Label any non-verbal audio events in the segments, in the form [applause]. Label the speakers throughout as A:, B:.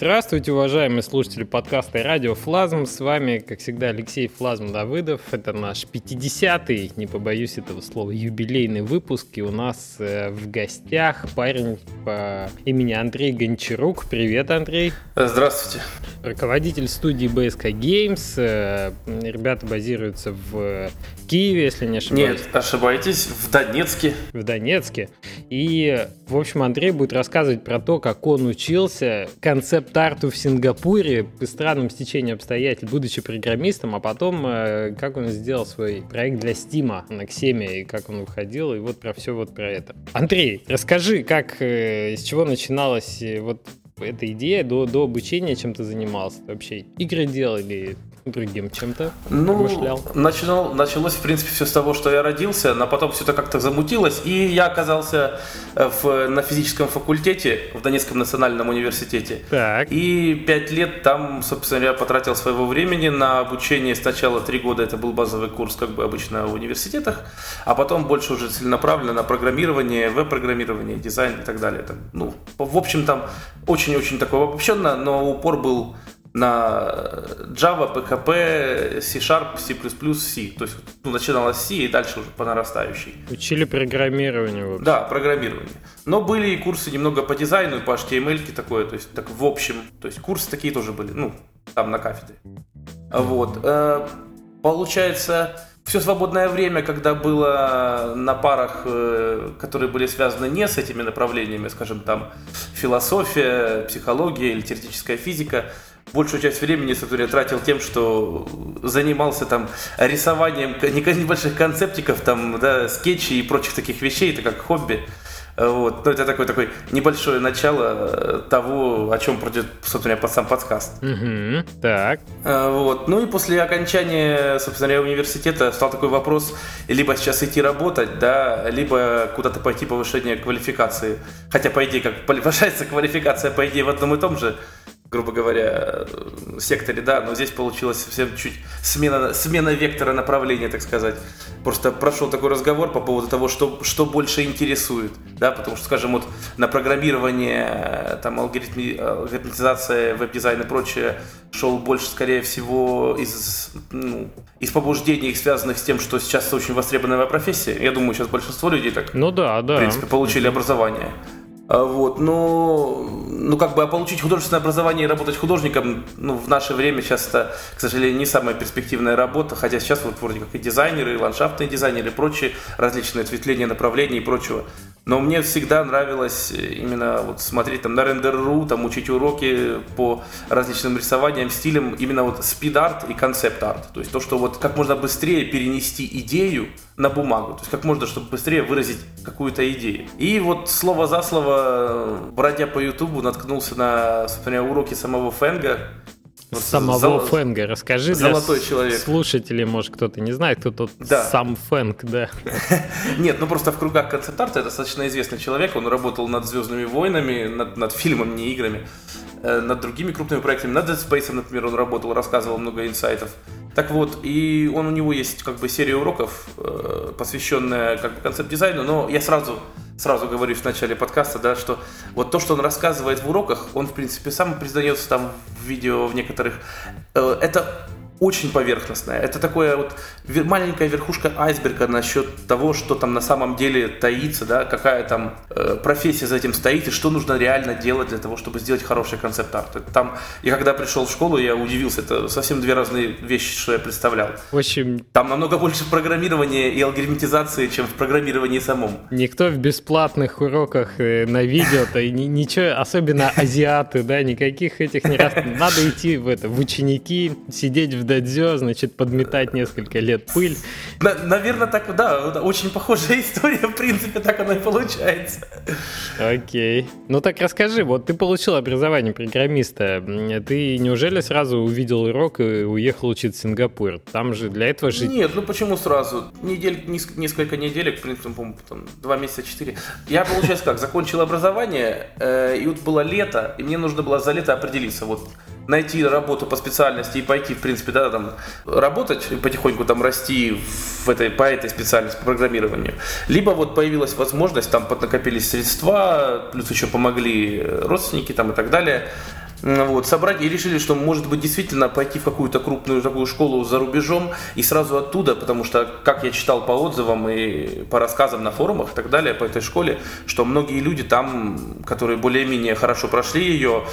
A: Здравствуйте, уважаемые слушатели подкаста радио Флазм. С вами, как всегда, Алексей Флазм Давыдов. Это наш 50-й, не побоюсь этого слова, юбилейный выпуск. И у нас э, в гостях парень по имени Андрей Гончарук. Привет, Андрей.
B: Здравствуйте.
A: Руководитель студии BSK Games. Э, ребята базируются в Киеве, если не ошибаюсь.
B: Нет, ошибаетесь, в Донецке.
A: В Донецке. И, в общем, Андрей будет рассказывать про то, как он учился концепт концепт-арту в Сингапуре по странным стечениям обстоятельств, будучи программистом, а потом э, как он сделал свой проект для Стима на Ксеме, и как он выходил, и вот про все вот про это. Андрей, расскажи, как, э, с чего начиналась э, вот эта идея до, до обучения, чем ты занимался? Вообще игры делал или другим чем-то
B: ну, Начинал, началось, в принципе, все с того, что я родился, но потом все это как-то замутилось, и я оказался э, в, на физическом факультете в Донецком национальном университете.
A: Так.
B: И пять лет там, собственно, я потратил своего времени на обучение. Сначала три года это был базовый курс, как бы обычно в университетах, а потом больше уже целенаправленно на программирование, веб-программирование, дизайн и так далее. Там, ну, в общем, там очень-очень такое обобщенно, но упор был на Java, PHP, C-Sharp, C++, C. То есть ну, начиналось с C и дальше уже по нарастающей.
A: Учили программирование.
B: Да, программирование. Но были и курсы немного по дизайну, и по HTML такое, то есть так в общем. То есть курсы такие тоже были, ну, там на кафедре. Вот. Э, получается, все свободное время, когда было на парах, э, которые были связаны не с этими направлениями, скажем, там философия, психология или теоретическая физика, большую часть времени, собственно, я тратил тем, что занимался там рисованием небольших концептиков, там, да, скетчей и прочих таких вещей, это как хобби. Вот. Ну, это такое, такое небольшое начало того, о чем пройдет, собственно, под сам подкаст.
A: Угу. Так.
B: А, вот. Ну и после окончания, собственно, университета стал такой вопрос, либо сейчас идти работать, да, либо куда-то пойти повышение квалификации. Хотя, по идее, как повышается [laughs] квалификация, по идее, в одном и том же грубо говоря, секторе, да, но здесь получилось совсем чуть смена, смена вектора направления, так сказать. Просто прошел такой разговор по поводу того, что, что больше интересует, да, потому что, скажем, вот на программирование, там, алгоритми, алгоритмизация, веб-дизайн и прочее шел больше, скорее всего, из, ну, из побуждений, связанных с тем, что сейчас очень востребованная профессия. Я думаю, сейчас большинство людей так,
A: ну да, да.
B: в принципе, получили образование. А, вот, но, ну, как бы, а получить художественное образование и работать художником, ну, в наше время сейчас это, к сожалению, не самая перспективная работа, хотя сейчас вот вроде как и дизайнеры, и ландшафтные дизайнеры, и прочие различные ответвления направлений и прочего. Но мне всегда нравилось именно вот смотреть там на Render.ru, там учить уроки по различным рисованиям, стилям, именно вот спид-арт и концепт-арт. То есть то, что вот как можно быстрее перенести идею на бумагу. То есть как можно, чтобы быстрее выразить какую-то идею. И вот слово за слово, бродя по Ютубу, наткнулся на, собственно, уроки самого Фенга,
A: Самого Зол... Фэнга. Расскажи
B: Золотой для человек.
A: слушателей, может, кто-то не знает, кто тут да. сам Фэнг, да. [laughs]
B: Нет, ну просто в кругах концепт-арта достаточно известный человек. Он работал над «Звездными войнами», над, над фильмом, не играми, над другими крупными проектами. Над Dead Space, например, он работал, рассказывал много инсайтов. Так вот, и он у него есть как бы серия уроков, э, посвященная как бы концепт-дизайну, но я сразу сразу говорю в начале подкаста, да, что вот то, что он рассказывает в уроках, он, в принципе, сам признается там в видео в некоторых, э, это очень поверхностная. Это такое вот маленькая верхушка айсберга насчет того, что там на самом деле таится, да, какая там э, профессия за этим стоит и что нужно реально делать для того, чтобы сделать хороший концепт-арт. Там, я когда пришел в школу, я удивился, это совсем две разные вещи, что я представлял.
A: В общем...
B: Там намного больше программирования и алгоритмизации, чем в программировании самом.
A: Никто в бесплатных уроках э, на видео-то ничего, особенно азиаты, да, никаких этих не раз... Надо идти в это, в ученики, сидеть в дадзё, значит, подметать несколько лет пыль.
B: На, наверное, так, да, очень похожая [laughs] история, в принципе, так оно и получается.
A: Окей. Ну так расскажи, вот ты получил образование программиста, ты неужели сразу увидел урок и уехал учиться в Сингапур? Там же для этого же...
B: Нет, ну почему сразу? Недель, несколько недель, в принципе, там, два месяца, четыре. Я, получается, как, закончил образование, э, и вот было лето, и мне нужно было за лето определиться, вот найти работу по специальности и пойти, в принципе, да, там, работать и потихоньку там расти в этой, по этой специальности, по программированию. Либо вот появилась возможность, там поднакопились средства, плюс еще помогли родственники там и так далее. Вот, собрать и решили, что может быть действительно пойти в какую-то крупную такую школу за рубежом и сразу оттуда, потому что, как я читал по отзывам и по рассказам на форумах и так далее по этой школе, что многие люди там, которые более-менее хорошо прошли ее,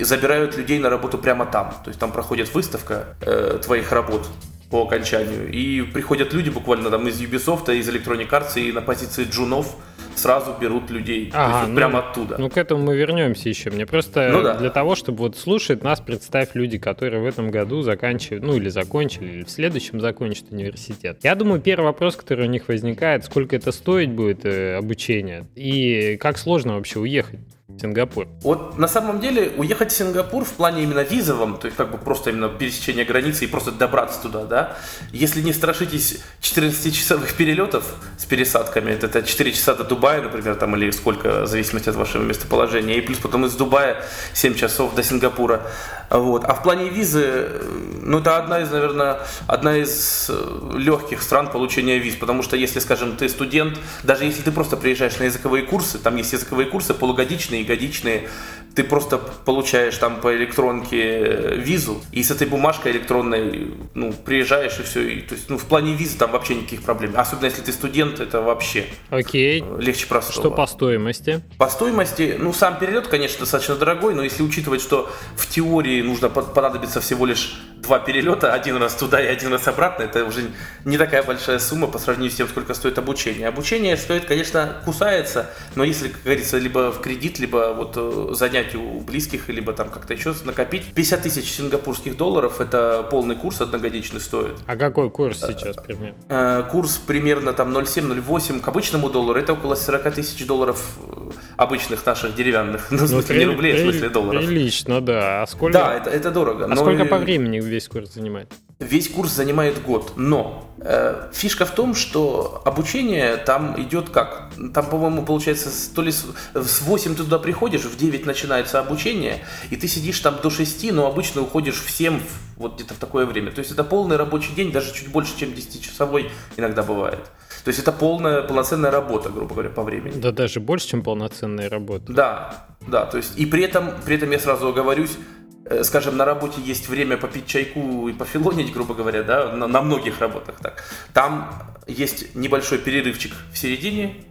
B: забирают людей на работу прямо там. То есть там проходит выставка э, твоих работ по окончанию. И приходят люди буквально там из Ubisoft, из Electronic Arts и на позиции джунов сразу берут людей. Ага, то есть, ну, прямо оттуда.
A: Ну, к этому мы вернемся еще. Мне просто ну, да. для того, чтобы вот слушать нас, представь люди, которые в этом году заканчивают, ну, или закончили, или в следующем закончат университет. Я думаю, первый вопрос, который у них возникает, сколько это стоить будет э, обучение, и как сложно вообще уехать. Сингапур?
B: Вот на самом деле уехать в Сингапур в плане именно визовом, то есть как бы просто именно пересечение границы и просто добраться туда, да, если не страшитесь 14-часовых перелетов с пересадками, это, это 4 часа до Дубая, например, там или сколько, в зависимости от вашего местоположения, и плюс потом из Дубая 7 часов до Сингапура, вот. А в плане визы, ну это одна из, наверное, одна из э, легких стран получения виз, потому что если, скажем, ты студент, даже если ты просто приезжаешь на языковые курсы, там есть языковые курсы полугодичные и годичные, ты просто получаешь там по электронке э, визу, и с этой бумажкой электронной, ну, приезжаешь и все. И, то есть, ну, в плане визы там вообще никаких проблем. Особенно если ты студент, это вообще
A: Окей.
B: Э, легче простого.
A: Что по стоимости?
B: По стоимости, ну, сам перелет, конечно, достаточно дорогой, но если учитывать, что в теории нужно понадобиться всего лишь два перелета, один раз туда и один раз обратно, это уже не такая большая сумма по сравнению с тем, сколько стоит обучение. Обучение стоит, конечно, кусается, но если, как говорится, либо в кредит, либо вот э, занять у близких, либо там как-то еще накопить, 50 тысяч сингапурских долларов, это полный курс одногодичный стоит.
A: А какой курс сейчас примерно?
B: Э, курс примерно там 0,7-0,8 к обычному доллару, это около 40 тысяч долларов э, обычных наших деревянных, [laughs] ну, в смысле, не рублей, в смысле долларов.
A: Прилично, да. А сколько?
B: Да, это, это дорого.
A: А сколько по времени весь курс занимает?
B: Весь курс занимает год, но э, фишка в том, что обучение там идет как? Там, по-моему, получается, то ли с, с 8 ты туда приходишь, в 9 начинается обучение, и ты сидишь там до 6, но обычно уходишь в 7, вот где-то в такое время. То есть это полный рабочий день, даже чуть больше, чем 10-часовой иногда бывает. То есть это полная, полноценная работа, грубо говоря, по времени.
A: Да даже больше, чем полноценная работа.
B: Да, да, то есть и при этом, при этом я сразу оговорюсь, скажем, на работе есть время попить чайку и пофилонить, грубо говоря, да, на, на многих работах так. Там есть небольшой перерывчик в середине,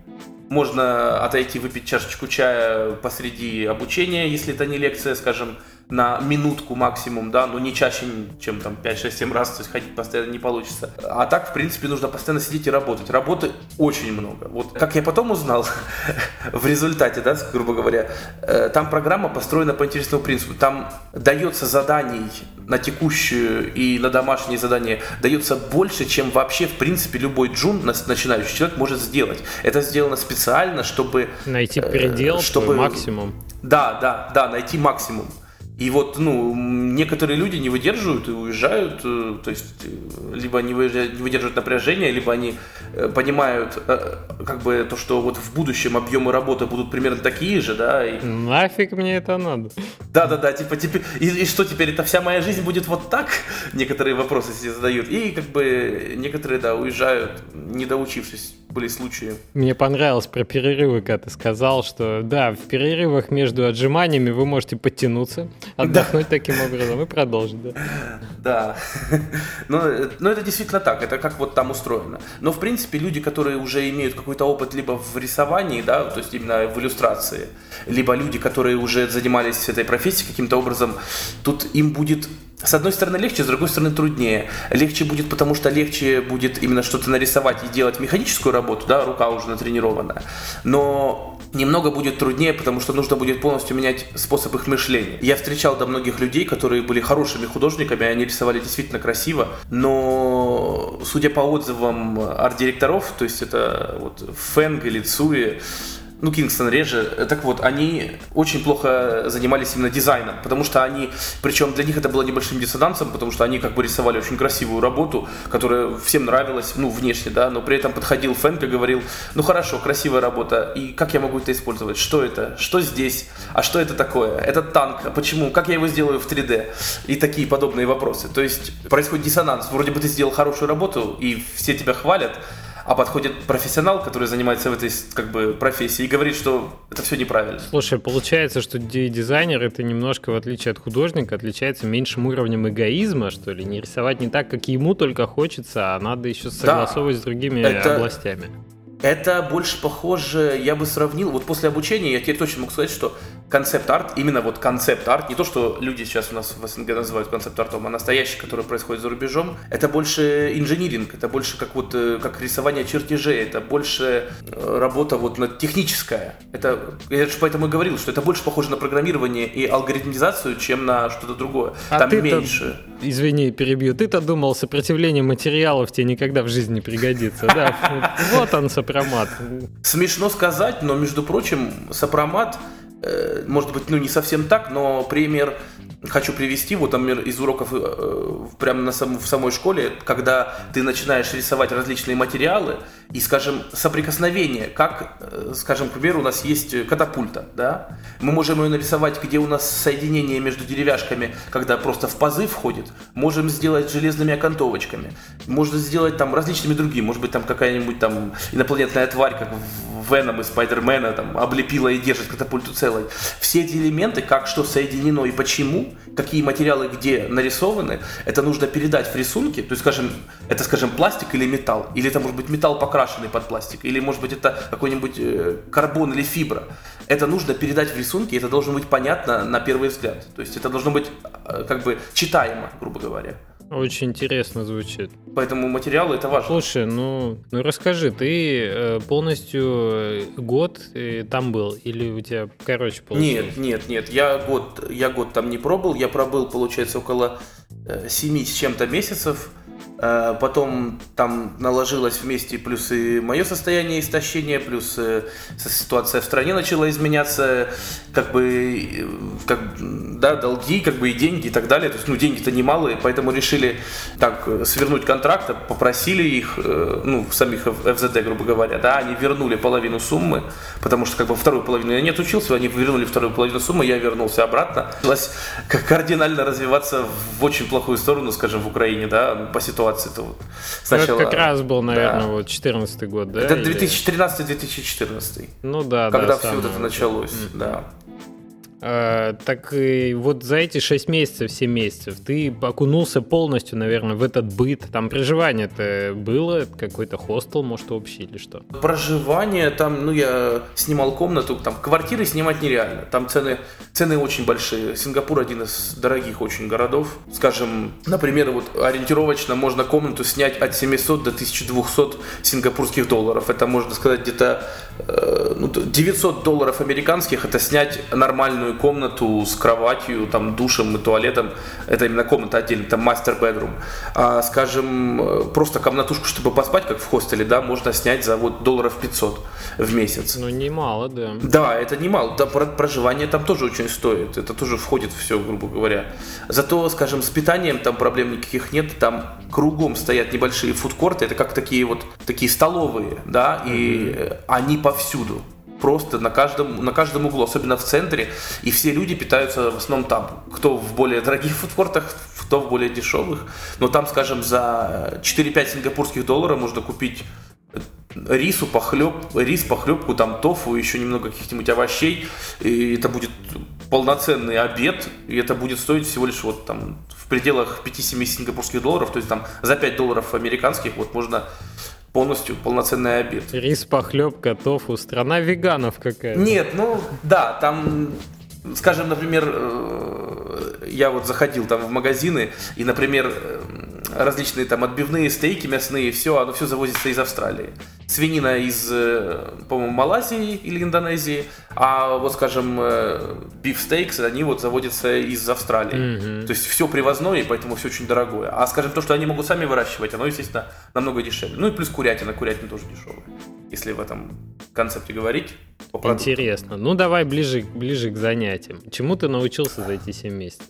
B: можно отойти выпить чашечку чая посреди обучения, если это не лекция, скажем, на минутку максимум, да, но не чаще, чем там 5-6-7 раз, то есть ходить постоянно не получится. А так, в принципе, нужно постоянно сидеть и работать. Работы очень много. Вот как я потом узнал, [laughs] в результате, да, грубо говоря, э, там программа построена по интересному принципу. Там дается заданий на текущую и на домашние задания дается больше, чем вообще, в принципе, любой джун, начинающий человек, может сделать. Это сделано специально, чтобы...
A: Найти предел, чтобы максимум.
B: Да, да, да, найти максимум. И вот, ну, некоторые люди не выдерживают и уезжают, э, то есть, э, либо они не выдерживают напряжение, либо они э, понимают, как бы, то, что вот в будущем объемы работы будут примерно такие же, да. И...
A: Нафиг мне это надо?
B: Да-да-да, типа, теперь, и, и что теперь, это вся моя жизнь будет вот так? [laughs] Некоторые вопросы себе задают. И, как бы, некоторые, да, уезжают, не доучившись были случаи.
A: Мне понравилось про перерывы, когда ты сказал, что да, в перерывах между отжиманиями вы можете подтянуться, отдохнуть да. таким образом и продолжить, да.
B: Да. Но, но это действительно так, это как вот там устроено. Но в принципе люди, которые уже имеют какой-то опыт либо в рисовании, да, то есть именно в иллюстрации, либо люди, которые уже занимались этой профессией каким-то образом, тут им будет с одной стороны легче, с другой стороны труднее. Легче будет, потому что легче будет именно что-то нарисовать и делать механическую работу, да, рука уже натренированная. Но немного будет труднее, потому что нужно будет полностью менять способ их мышления. Я встречал до многих людей, которые были хорошими художниками, они рисовали действительно красиво, но судя по отзывам арт-директоров, то есть это вот Фэнг или Цуи, ну, Кингстон реже, так вот, они очень плохо занимались именно дизайном, потому что они, причем для них это было небольшим диссонансом, потому что они как бы рисовали очень красивую работу, которая всем нравилась, ну, внешне, да, но при этом подходил Фэнк и говорил, ну, хорошо, красивая работа, и как я могу это использовать? Что это? Что здесь? А что это такое? Этот танк, а почему? Как я его сделаю в 3D? И такие подобные вопросы. То есть происходит диссонанс. Вроде бы ты сделал хорошую работу, и все тебя хвалят, а подходит профессионал, который занимается в этой как бы профессии и говорит, что это все неправильно.
A: Слушай, получается, что дизайнер это немножко, в отличие от художника, отличается меньшим уровнем эгоизма, что ли, не рисовать не так, как ему только хочется, а надо еще согласовывать да, с другими это... областями.
B: Это больше похоже, я бы сравнил, вот после обучения я теперь точно могу сказать, что концепт-арт, именно вот концепт-арт, не то, что люди сейчас у нас в СНГ называют концепт-артом, а настоящий, который происходит за рубежом, это больше инжиниринг, это больше как вот э, как рисование чертежей, это больше э, работа вот на техническая. Это, я же поэтому и говорил, что это больше похоже на программирование и алгоритмизацию, чем на что-то другое. А Там меньше.
A: Извини, перебью. Ты-то думал, сопротивление материалов тебе никогда в жизни не пригодится. Да, [laughs] вот он, сопромат.
B: Смешно сказать, но, между прочим, сопромат может быть, ну не совсем так, но пример хочу привести, вот, например, из уроков э, прямо на сам, в самой школе, когда ты начинаешь рисовать различные материалы и, скажем, соприкосновение, как, э, скажем, к примеру, у нас есть катапульта, да, мы можем ее нарисовать, где у нас соединение между деревяшками, когда просто в пазы входит, можем сделать железными окантовочками, можно сделать там различными другими, может быть, там какая-нибудь там инопланетная тварь, как Веном и Спайдермена, там, облепила и держит катапульту целой. Все эти элементы, как что соединено и почему, какие материалы где нарисованы, это нужно передать в рисунке. То есть, скажем, это, скажем, пластик или металл, или это может быть металл покрашенный под пластик, или может быть это какой-нибудь э, карбон или фибра. Это нужно передать в рисунке, это должно быть понятно на первый взгляд. То есть это должно быть э, как бы читаемо, грубо говоря.
A: Очень интересно звучит.
B: Поэтому материалы это важно.
A: Слушай, ну, ну расскажи, ты э, полностью год там был или у тебя короче
B: получилось? Нет, нет, нет, я год, я год там не пробыл, я пробыл, получается, около 7 с чем-то месяцев. Э, потом там наложилось вместе плюс и мое состояние истощения, плюс э, ситуация в стране начала изменяться, как бы, э, как, да, долги, как бы и деньги и так далее. То есть, ну, деньги-то немалые, поэтому решили так свернуть контракт, попросили их, ну, самих ФЗД, грубо говоря, да, они вернули половину суммы, потому что, как бы, вторую половину я не отучился, они вернули вторую половину суммы, я вернулся обратно. Началось кардинально развиваться в очень плохую сторону, скажем, в Украине, да, по ситуации ситуации-то вот
A: сначала... Ну, это как раз был, наверное, да. вот 14 год, да?
B: Это 2013-2014.
A: Ну да,
B: Когда
A: да.
B: все вот это началось, mm-hmm. да.
A: А, так и вот за эти 6 месяцев, 7 месяцев ты окунулся полностью, наверное, в этот быт. Там проживание-то было? Какой-то хостел, может, общий или что?
B: Проживание там, ну, я снимал комнату, там квартиры снимать нереально. Там цены, цены очень большие. Сингапур один из дорогих очень городов. Скажем, например, вот ориентировочно можно комнату снять от 700 до 1200 сингапурских долларов. Это, можно сказать, где-то э, 900 долларов американских, это снять нормальную комнату с кроватью, там, душем и туалетом. Это именно комната отдельно, там мастер bedroom. А, скажем, э, просто комнатушку, чтобы поспать, как в хостеле, да, можно снять за вот долларов 500 в месяц.
A: Ну, немало, да.
B: Да, это немало. Да, проживание там тоже очень стоит. Это тоже входит все, грубо говоря. Зато, скажем, с питанием там проблем никаких нет. Там кругом стоят небольшие фудкорты. Это как такие вот такие столовые, да, и mm-hmm. они повсюду просто на каждом, на каждом углу, особенно в центре, и все люди питаются в основном там. Кто в более дорогих фудкортах, кто в более дешевых. Но там, скажем, за 4-5 сингапурских долларов можно купить рису, похлеб, рис, похлебку, там тофу, еще немного каких-нибудь овощей, и это будет полноценный обед, и это будет стоить всего лишь вот там в пределах 5-7 сингапурских долларов, то есть там за 5 долларов американских вот можно полностью полноценный обед.
A: Рис, похлебка, тофу, страна веганов какая-то.
B: Нет, ну да, там скажем, например, э, я вот заходил там в магазины, и, например, э, различные там отбивные стейки мясные, все, оно все завозится из Австралии. Свинина из, э, по-моему, Малайзии или Индонезии, а вот, скажем, бифстейкс, они вот заводятся из Австралии. Mm-hmm. То есть все привозное, и поэтому все очень дорогое. А, скажем, то, что они могут сами выращивать, оно, естественно, намного дешевле. Ну и плюс курятина, курятина тоже дешевая, если в этом концепте говорить.
A: Интересно. Ну, давай ближе, ближе к занятиям. Чему ты научился за эти 7 месяцев?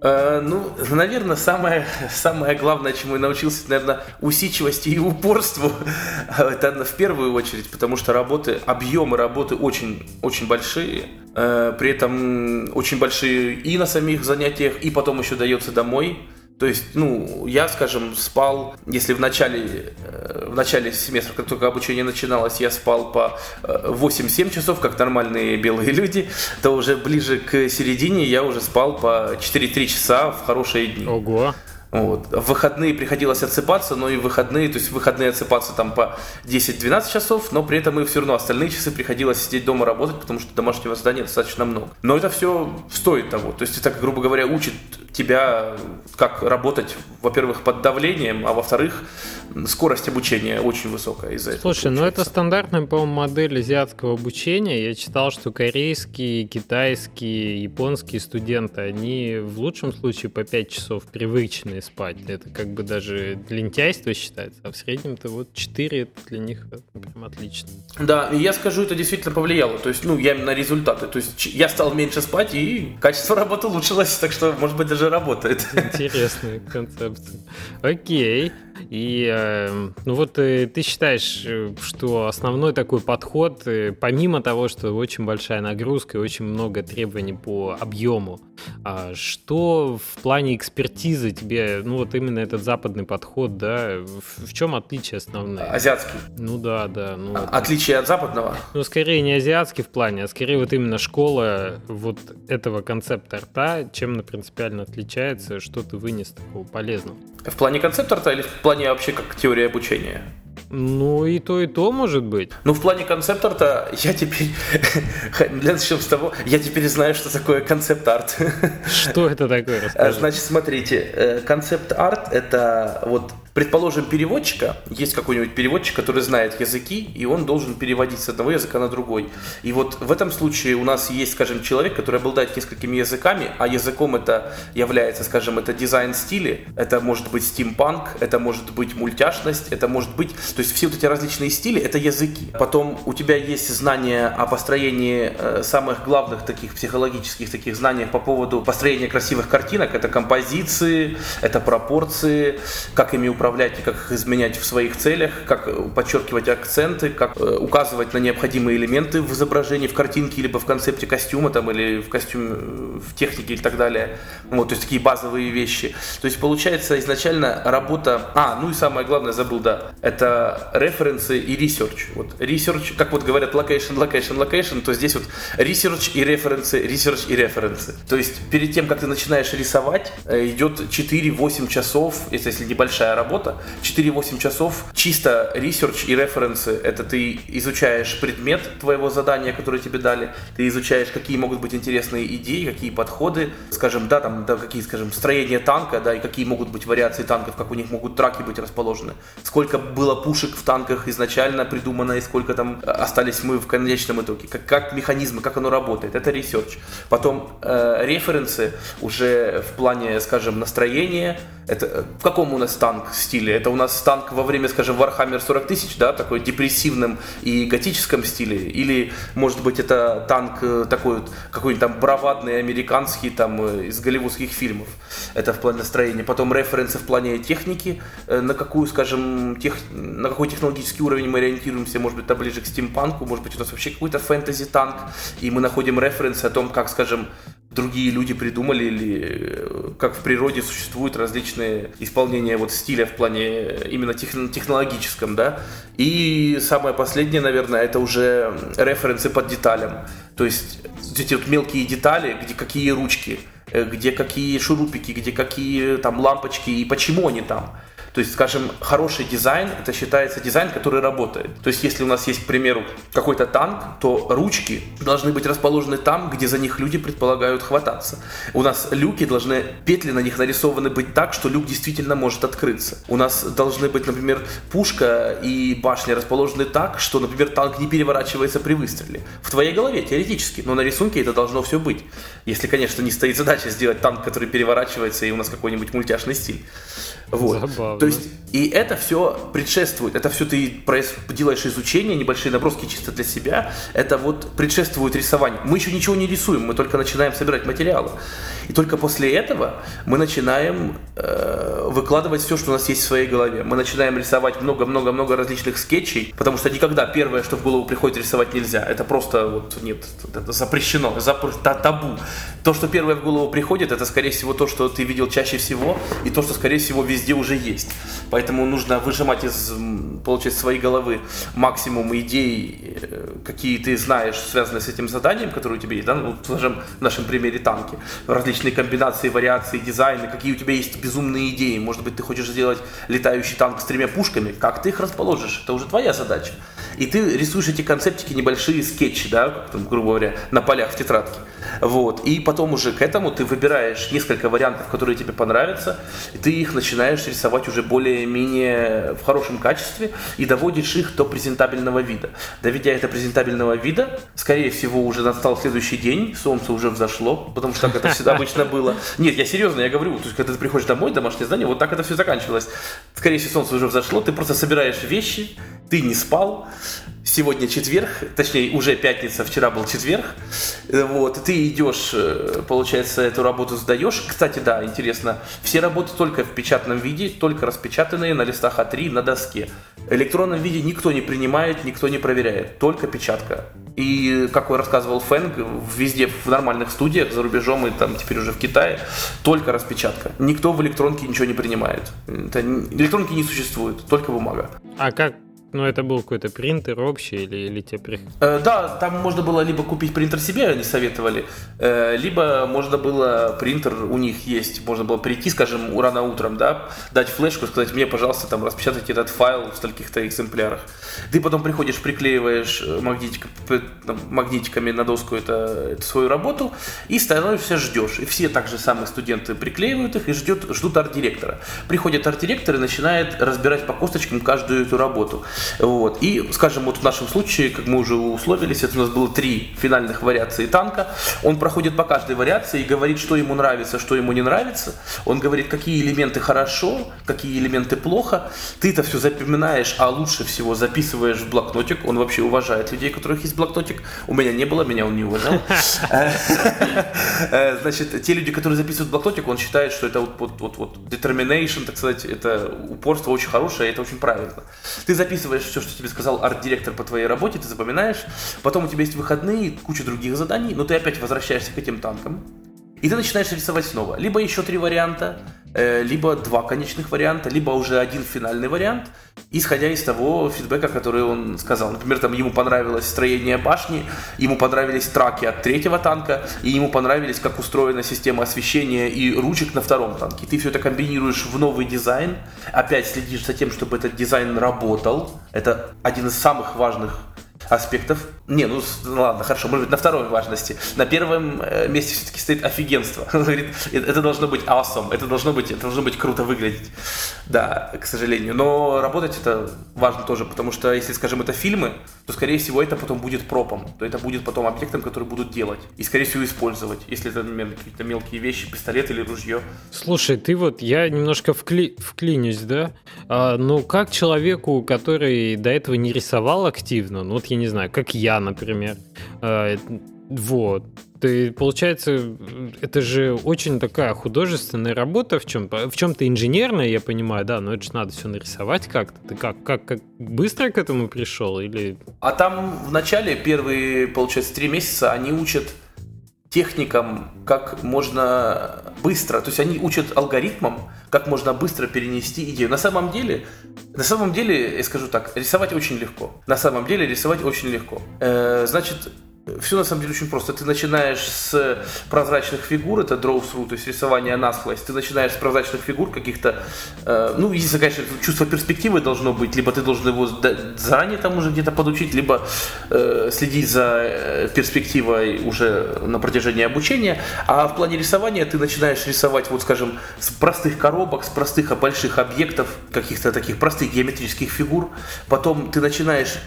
B: Э, ну, наверное, самое, самое главное, чему я научился, наверное, усидчивости и упорству. [laughs] Это в первую очередь, потому что работы, объемы работы очень, очень большие. Э, при этом очень большие и на самих занятиях, и потом еще дается домой. То есть, ну, я, скажем, спал, если в начале, э, в начале семестра, как только обучение начиналось, я спал по 8-7 э, часов, как нормальные белые люди, то уже ближе к середине я уже спал по 4-3 часа в хорошие дни.
A: Ого!
B: Вот. В выходные приходилось отсыпаться, но и в выходные, то есть в выходные отсыпаться там по 10-12 часов, но при этом и все равно остальные часы приходилось сидеть дома работать, потому что домашнего задания достаточно много. Но это все стоит того. То есть это, грубо говоря, учит тебя как работать, во-первых, под давлением, а во-вторых, скорость обучения очень высокая из-за
A: этого. Слушай, ну это стандартная, по-моему, модель азиатского обучения. Я читал, что корейские, китайские, японские студенты, они в лучшем случае по 5 часов привычные спать. Это как бы даже лентяйство считается, а в среднем-то вот 4 для них прям отлично.
B: Да, и я скажу, это действительно повлияло. То есть, ну, я на результаты. То есть я стал меньше спать, и качество [laughs] работы улучшилось, так что, может быть, даже работает.
A: Интересная концепция. Окей. И э, ну вот э, ты считаешь, э, что основной такой подход, помимо того, что очень большая нагрузка и очень много требований по объему, а что в плане экспертизы тебе, ну вот именно этот западный подход, да, в, чем отличие основное?
B: Азиатский.
A: Ну да, да. Ну, а,
B: отличие от западного?
A: Ну скорее не азиатский в плане, а скорее вот именно школа вот этого концепта рта, чем она принципиально отличается, что ты вынес такого полезного?
B: В плане концепта рта или в плане вообще как теории обучения?
A: Ну и то, и то может быть.
B: Ну, в плане концепт-арта я теперь... [laughs] Для начнем с того, я теперь знаю, что такое концепт-арт.
A: Что это такое?
B: Расскажи. Значит, смотрите, э, концепт-арт — это вот Предположим, переводчика, есть какой-нибудь переводчик, который знает языки, и он должен переводить с одного языка на другой. И вот в этом случае у нас есть, скажем, человек, который обладает несколькими языками, а языком это является, скажем, это дизайн стили, это может быть стимпанк, это может быть мультяшность, это может быть, то есть все вот эти различные стили, это языки. Потом у тебя есть знания о построении э, самых главных таких психологических таких знаний по поводу построения красивых картинок, это композиции, это пропорции, как ими управлять и как их изменять в своих целях, как э, подчеркивать акценты, как э, указывать на необходимые элементы в изображении, в картинке, либо в концепте костюма там, или в костюме, в технике и так далее. Вот, то есть такие базовые вещи. То есть получается изначально работа... А, ну и самое главное, забыл, да, это референсы и research. Вот research, как вот говорят location, location, location, то здесь вот research и референсы, research и референсы. То есть перед тем, как ты начинаешь рисовать, идет 4-8 часов, если, если небольшая работа, работа. 4-8 часов чисто research и референсы. Это ты изучаешь предмет твоего задания, которое тебе дали. Ты изучаешь, какие могут быть интересные идеи, какие подходы. Скажем, да, там, да, какие, скажем, строение танка, да, и какие могут быть вариации танков, как у них могут траки быть расположены. Сколько было пушек в танках изначально придумано, и сколько там остались мы в конечном итоге. Как, как механизмы, как оно работает. Это research. Потом э, референсы уже в плане, скажем, настроения. Это э, в каком у нас танк стиле. Это у нас танк во время, скажем, Warhammer 40 тысяч, да, такой депрессивном и готическом стиле. Или, может быть, это танк э, такой вот, какой-нибудь там бравадный американский, там, э, из голливудских фильмов. Это в плане настроения. Потом референсы в плане техники, э, на какую, скажем, тех, на какой технологический уровень мы ориентируемся, может быть, это ближе к стимпанку, может быть, у нас вообще какой-то фэнтези-танк, и мы находим референсы о том, как, скажем, другие люди придумали или э, как в природе существуют различные исполнения вот стиля в плане э, именно тех, технологическом, да. И самое последнее, наверное, это уже референсы под деталям. То есть эти вот мелкие детали, где какие ручки, э, где какие шурупики, где какие там лампочки и почему они там. То есть, скажем, хороший дизайн, это считается дизайн, который работает. То есть, если у нас есть, к примеру, какой-то танк, то ручки должны быть расположены там, где за них люди предполагают хвататься. У нас люки должны, петли на них нарисованы быть так, что люк действительно может открыться. У нас должны быть, например, пушка и башня расположены так, что, например, танк не переворачивается при выстреле. В твоей голове, теоретически, но на рисунке это должно все быть. Если, конечно, не стоит задача сделать танк, который переворачивается, и у нас какой-нибудь мультяшный стиль. Вот. Забавно. То есть и это все предшествует, это все ты делаешь изучение, небольшие наброски чисто для себя, это вот предшествует рисованию. Мы еще ничего не рисуем, мы только начинаем собирать материалы. И только после этого мы начинаем э, выкладывать все, что у нас есть в своей голове. Мы начинаем рисовать много-много-много различных скетчей, потому что никогда первое, что в голову приходит, рисовать нельзя. Это просто вот нет, это запрещено, запр, табу. То, что первое в голову приходит, это скорее всего то, что ты видел чаще всего, и то, что скорее всего везде уже есть. Поэтому нужно выжимать из, получается, своей головы максимум идей, э, какие ты знаешь, связанные с этим заданием, которое у тебя есть. Да? Ну, скажем, в нашем примере танки. Различные комбинации, вариации, дизайны, какие у тебя есть безумные идеи. Может быть, ты хочешь сделать летающий танк с тремя пушками. Как ты их расположишь? Это уже твоя задача. И ты рисуешь эти концептики, небольшие скетчи, да, там, грубо говоря, на полях в тетрадке. Вот. И потом уже к этому ты выбираешь несколько вариантов, которые тебе понравятся, и ты их начинаешь рисовать уже более-менее в хорошем качестве и доводишь их до презентабельного вида. Доведя это презентабельного вида, скорее всего, уже настал следующий день, солнце уже взошло, потому что так это всегда обычно было. Нет, я серьезно, я говорю, то есть когда ты приходишь домой, домашнее здание, вот так это все заканчивалось. Скорее всего, солнце уже взошло, ты просто собираешь вещи, ты не спал, сегодня четверг, точнее уже пятница, вчера был четверг, вот, ты идешь, э, получается, эту работу сдаешь. Кстати, да, интересно, все работы только в печатном виде, только распечатанные на листах А3 на доске. В электронном виде никто не принимает, никто не проверяет, только печатка. И, как рассказывал Фэнг, везде в нормальных студиях, за рубежом и там теперь уже в Китае, только распечатка. Никто в электронке ничего не принимает. Это, электронки не существует, только бумага.
A: А как ну, это был какой-то принтер общий или, или тебе при...
B: Э, да, там можно было либо купить принтер себе, они советовали, э, либо можно было, принтер у них есть, можно было прийти, скажем, рано утром, да, дать флешку, сказать мне, пожалуйста, там, распечатать этот файл в стольких-то экземплярах. Ты потом приходишь, приклеиваешь э, магнитик, магнитиками на доску это, это свою работу и становишься, ждешь. И все также самые студенты приклеивают их и ждет, ждут арт-директора. Приходит арт-директор и начинает разбирать по косточкам каждую эту работу. Вот. И, скажем, вот в нашем случае, как мы уже условились, это у нас было три финальных вариации танка. Он проходит по каждой вариации и говорит, что ему нравится, что ему не нравится. Он говорит, какие элементы хорошо, какие элементы плохо. Ты это все запоминаешь, а лучше всего записываешь в блокнотик. Он вообще уважает людей, у которых есть блокнотик. У меня не было, меня он не уважал. Э, значит, те люди, которые записывают блокнотик, он считает, что это вот, вот, вот, вот determination, так сказать, это упорство очень хорошее, это очень правильно. Ты записываешь записываешь все, что тебе сказал арт-директор по твоей работе, ты запоминаешь, потом у тебя есть выходные, куча других заданий, но ты опять возвращаешься к этим танкам, и ты начинаешь рисовать снова. Либо еще три варианта, либо два конечных варианта, либо уже один финальный вариант, исходя из того фидбэка, который он сказал. Например, там ему понравилось строение башни, ему понравились траки от третьего танка, и ему понравились, как устроена система освещения и ручек на втором танке. Ты все это комбинируешь в новый дизайн, опять следишь за тем, чтобы этот дизайн работал. Это один из самых важных аспектов. Не, ну ладно, хорошо, может быть, на второй важности. На первом э, месте все-таки стоит офигенство. [laughs] Говорит, это должно быть awesome, это должно быть, это должно быть круто выглядеть. Да, к сожалению. Но работать это важно тоже, потому что если, скажем, это фильмы, то, скорее всего, это потом будет пропом. То это будет потом объектом, который будут делать. И, скорее всего, использовать. Если это, например, какие-то мелкие вещи, пистолет или ружье.
A: Слушай, ты вот, я немножко вкли... вклинюсь, да? А, ну, как человеку, который до этого не рисовал активно, ну, вот я не знаю, как я, например, а, вот, ты, получается, это же очень такая художественная работа в чем в чем-то инженерная, я понимаю, да, но это же надо все нарисовать как-то. Ты как, как, как быстро к этому пришел или?
B: А там в начале первые, получается, три месяца они учат техникам, как можно быстро, то есть они учат алгоритмам, как можно быстро перенести идею. На самом деле, на самом деле, я скажу так, рисовать очень легко. На самом деле рисовать очень легко. Э, значит, все на самом деле очень просто. Ты начинаешь с прозрачных фигур, это draw through, то есть рисование насквозь. Ты начинаешь с прозрачных фигур каких-то, э, ну, если, конечно, чувство перспективы должно быть, либо ты должен его заранее там уже где-то подучить, либо э, следить за э, перспективой уже на протяжении обучения. А в плане рисования ты начинаешь рисовать, вот, скажем, с простых коробок, с простых больших объектов, каких-то таких простых геометрических фигур. Потом ты начинаешь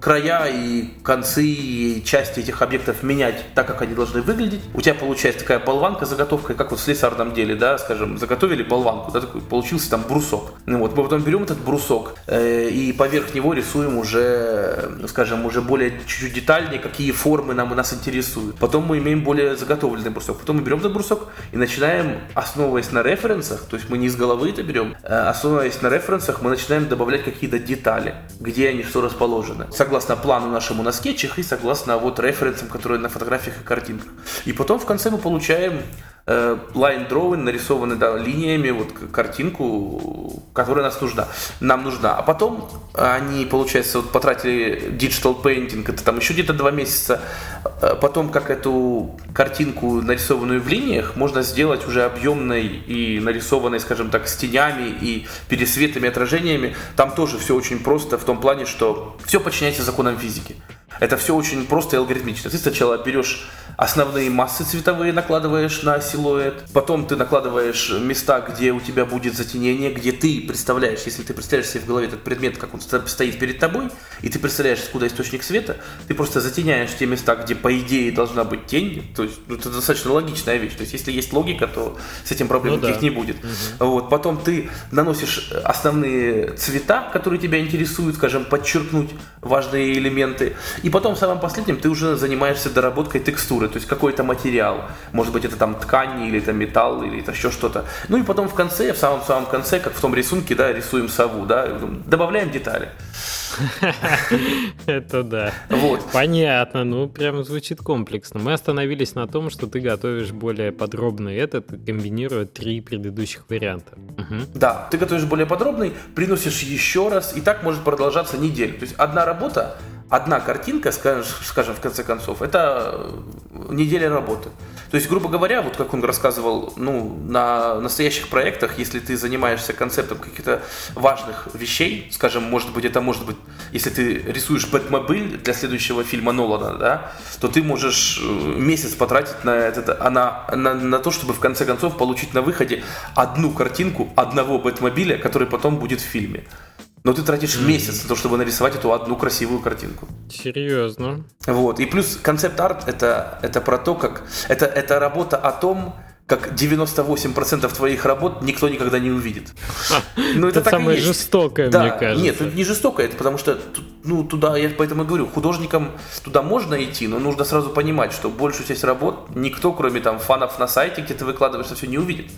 B: края и концы и части этих объектов менять так, как они должны выглядеть. У тебя получается такая болванка заготовка, как вот в слесарном деле, да, скажем, заготовили болванку, да, такой, получился там брусок. Ну вот, мы потом берем этот брусок э, и поверх него рисуем уже, скажем, уже более чуть-чуть детальнее, какие формы нам нас интересуют. Потом мы имеем более заготовленный брусок. Потом мы берем этот брусок и начинаем, основываясь на референсах, то есть мы не из головы это берем, а основываясь на референсах, мы начинаем добавлять какие-то детали, где они что расположены. Плану нашему на скетчах и согласно вот референсам, которые на фотографиях и картинках. И потом в конце мы получаем line drawing, нарисованы да, линиями вот картинку, которая нас нужна, нам нужна. А потом они, получается, вот потратили digital painting, это там еще где-то два месяца. Э, потом, как эту картинку, нарисованную в линиях, можно сделать уже объемной и нарисованной, скажем так, с тенями и пересветами, отражениями. Там тоже все очень просто в том плане, что все подчиняется законам физики. Это все очень просто и алгоритмично. Ты сначала берешь основные массы цветовые, накладываешь на силуэт, потом ты накладываешь места, где у тебя будет затенение, где ты представляешь, если ты представляешь себе в голове этот предмет, как он стоит перед тобой, и ты представляешь, откуда источник света, ты просто затеняешь те места, где по идее должна быть тень. То есть ну, это достаточно логичная вещь. То есть если есть логика, то с этим проблем ну, никаких да. не будет. Угу. Вот. Потом ты наносишь основные цвета, которые тебя интересуют, скажем, подчеркнуть важные элементы. И потом, самым последним, ты уже занимаешься доработкой текстуры, то есть какой-то материал. Может быть, это там ткань, или это металл, или это еще что-то. Ну и потом в конце, в самом-самом конце, как в том рисунке, да, рисуем сову, да, добавляем детали. [laughs]
A: Это да. Вот. Понятно, ну прям звучит комплексно. Мы остановились на том, что ты готовишь более подробный этот, комбинируя три предыдущих варианта.
B: Да, ты готовишь более подробный, приносишь еще раз, и так может продолжаться неделю. То есть одна работа одна картинка, скажем, в конце концов, это неделя работы. То есть, грубо говоря, вот как он рассказывал, ну, на настоящих проектах, если ты занимаешься концептом каких-то важных вещей, скажем, может быть, это может быть, если ты рисуешь Бэтмобиль для следующего фильма Нолана, да, то ты можешь э, месяц потратить на, это, а на, на, на то, чтобы в конце концов получить на выходе одну картинку одного Бэтмобиля, который потом будет в фильме. Но ты тратишь mm. месяц на то, чтобы нарисовать эту одну красивую картинку.
A: Серьезно.
B: Вот. И плюс концепт-арт это, это про то, как... Это, это работа о том, как 98% твоих работ никто никогда не увидит.
A: Ну, это, это самое жестокое, да, мне кажется.
B: Нет, это не жестокое, это потому что, ну, туда, я поэтому и говорю, художникам туда можно идти, но нужно сразу понимать, что большую часть работ никто, кроме там фанов на сайте, где ты выкладываешь, все не увидит.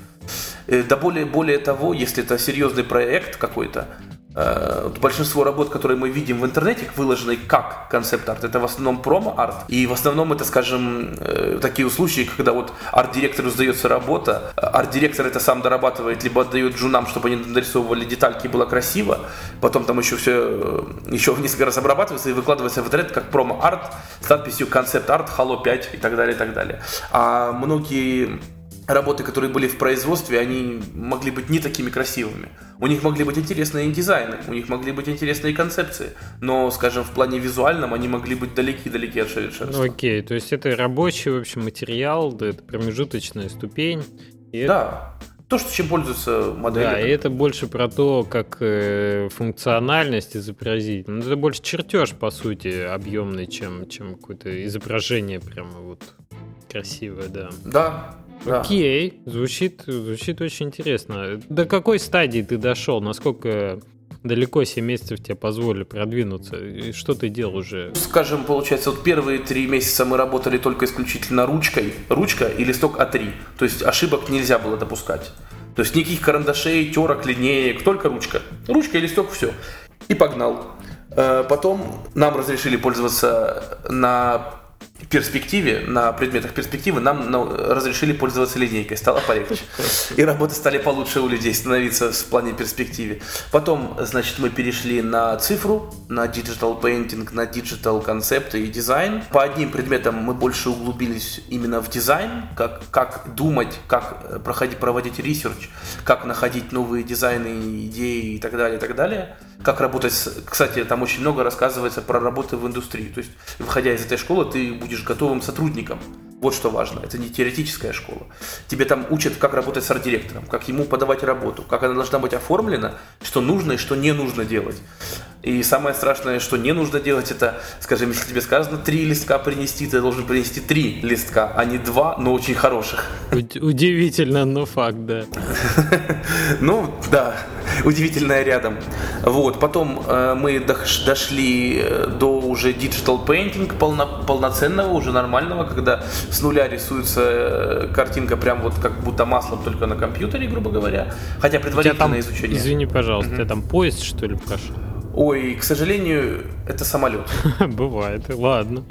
B: Э, да более, более того, если это серьезный проект какой-то, большинство работ, которые мы видим в интернете, выложены как концепт-арт, это в основном промо-арт. И в основном это, скажем, э, такие случаи, когда вот арт-директору сдается работа, арт-директор это сам дорабатывает, либо отдает джунам, чтобы они нарисовывали детальки и было красиво, потом там еще все, э, еще несколько раз обрабатывается и выкладывается в интернет как промо-арт с надписью концепт-арт, Halo 5 и так далее, и так далее. А многие работы, которые были в производстве, они могли быть не такими красивыми. У них могли быть интересные дизайны, у них могли быть интересные концепции, но, скажем, в плане визуальном они могли быть далеки-далеки от совершенства.
A: Ну, окей, то есть это рабочий, в общем, материал, да, это промежуточная ступень.
B: И да. Это... То, что чем пользуются модели.
A: Да, и это больше про то, как э, функциональность изобразить. Ну, это больше чертеж, по сути, объемный, чем, чем какое-то изображение прямо вот красивое, да.
B: Да,
A: да. Окей, звучит, звучит очень интересно. До какой стадии ты дошел? Насколько далеко 7 месяцев тебе позволили продвинуться? И что ты делал уже?
B: Скажем, получается, вот первые три месяца мы работали только исключительно ручкой, ручка и листок А3. То есть ошибок нельзя было допускать. То есть никаких карандашей, терок, линеек, только ручка. Ручка и листок, все. И погнал. Э, потом нам разрешили пользоваться на перспективе, на предметах перспективы нам ну, разрешили пользоваться линейкой, стало полегче. И работы стали получше у людей становиться в плане перспективе. Потом, значит, мы перешли на цифру, на digital painting, на digital концепты и дизайн. По одним предметам мы больше углубились именно в дизайн, как, как думать, как проходить, проводить research, как находить новые дизайны, идеи и так далее, и так далее. Как работать, с... кстати, там очень много рассказывается про работы в индустрии. То есть, выходя из этой школы, ты будешь готовым сотрудником. Вот что важно. Это не теоретическая школа. Тебе там учат, как работать с арт-директором, как ему подавать работу, как она должна быть оформлена, что нужно и что не нужно делать. И самое страшное, что не нужно делать, это, скажем, если тебе сказано три листка принести, ты должен принести три листка, а не два, но очень хороших.
A: Удивительно, но факт, да. [laughs]
B: Ну, да, удивительное рядом. Вот, потом э, мы дошли э, до уже digital painting полно, полноценного, уже нормального, когда с нуля рисуется э, картинка прям вот как будто маслом только на компьютере, грубо говоря. Хотя предварительное там, изучение.
A: Извини, пожалуйста, угу. у тебя там поезд, что ли, прошел?
B: Ой, к сожалению, это самолет. [laughs]
A: Бывает, ладно.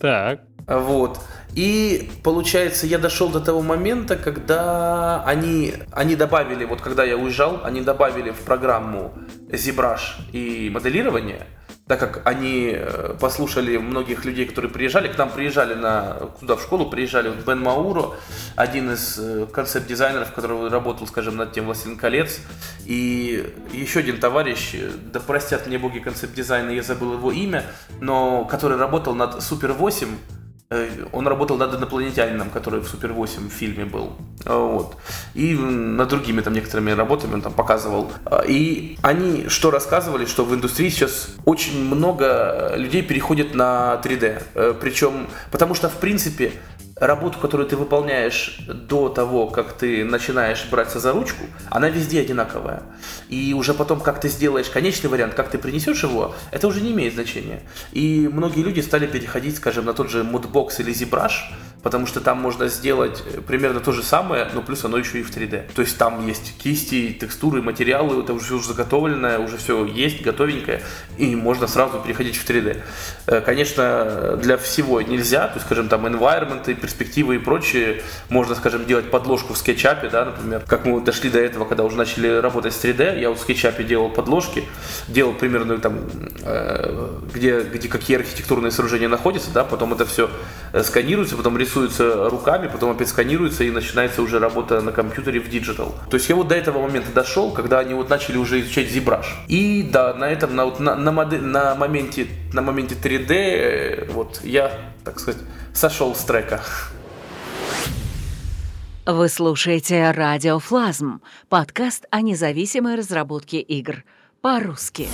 A: Так.
B: Вот. И получается, я дошел до того момента, когда они, они добавили, вот когда я уезжал, они добавили в программу ZBrush и моделирование – так как они э, послушали многих людей, которые приезжали, к нам приезжали на, туда в школу, приезжали вот Бен Мауро, один из э, концепт-дизайнеров, который работал, скажем, над тем «Властелин колец», и еще один товарищ, да простят мне боги концепт-дизайна, я забыл его имя, но который работал над Супер 8, Э, он работал над инопланетянином, который в Супер 8 в фильме был. А, вот. И над другими там некоторыми работами он там показывал. А, и они что рассказывали, что в индустрии сейчас очень много людей переходит на 3D. Э, Причем, потому что, в принципе, работу, которую ты выполняешь до того, как ты начинаешь браться за ручку, она везде одинаковая. И уже потом, как ты сделаешь конечный вариант, как ты принесешь его, это уже не имеет значения. И многие люди стали переходить, скажем, на тот же Moodbox или ZBrush, потому что там можно сделать примерно то же самое, но плюс оно еще и в 3D. То есть там есть кисти, текстуры, материалы, это уже, уже заготовленное, уже все есть, готовенькое, и можно сразу переходить в 3D. Э, конечно, для всего нельзя, то есть, скажем, там environment, перспективы и прочее, можно, скажем, делать подложку в скетчапе, да, например, как мы дошли до этого, когда уже начали работать с 3D, я вот в скетчапе делал подложки, делал примерно там, э, где, где какие архитектурные сооружения находятся, да, потом это все э, сканируется, потом рисуется руками, потом опять сканируется и начинается уже работа на компьютере в digital. То есть я вот до этого момента дошел, когда они вот начали уже изучать ZBrush. И да, на этом, на, на, на, модель, на, моменте, на моменте 3D, э, вот я, так сказать, сошел с трека.
C: Вы слушаете «Радио Flazm» — подкаст о независимой разработке игр. По-русски.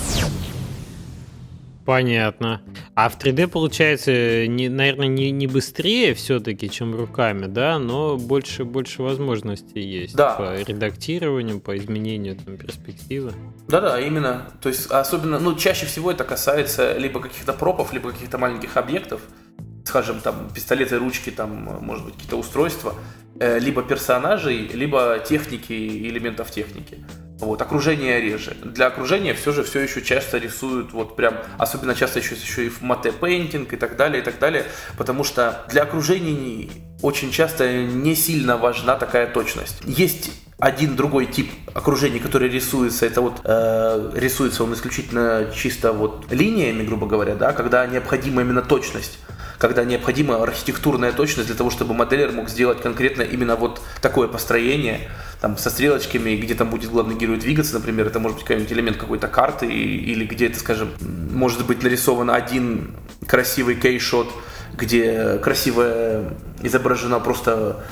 A: Понятно. А в 3D получается, не, наверное, не, не быстрее все-таки, чем руками, да, но больше, больше возможностей есть
B: да.
A: по редактированию, по изменению там, перспективы.
B: Да-да, именно. То есть особенно, ну, чаще всего это касается либо каких-то пропов, либо каких-то маленьких объектов, скажем, там, пистолеты, ручки, там, может быть, какие-то устройства, э, либо персонажей, либо техники, элементов техники. Вот, окружение реже. Для окружения все же все еще часто рисуют, вот прям, особенно часто еще, еще и в мате пейнтинг и так далее, и так далее, потому что для окружений очень часто не сильно важна такая точность. Есть один другой тип окружения, который рисуется, это вот э, рисуется он исключительно чисто вот линиями, грубо говоря, да, когда необходима именно точность когда необходима архитектурная точность для того, чтобы моделер мог сделать конкретно именно вот такое построение, там, со стрелочками, где там будет главный герой двигаться, например, это может быть какой-нибудь элемент какой-то карты, или где это, скажем, может быть нарисован один красивый key shot, где красиво изображена просто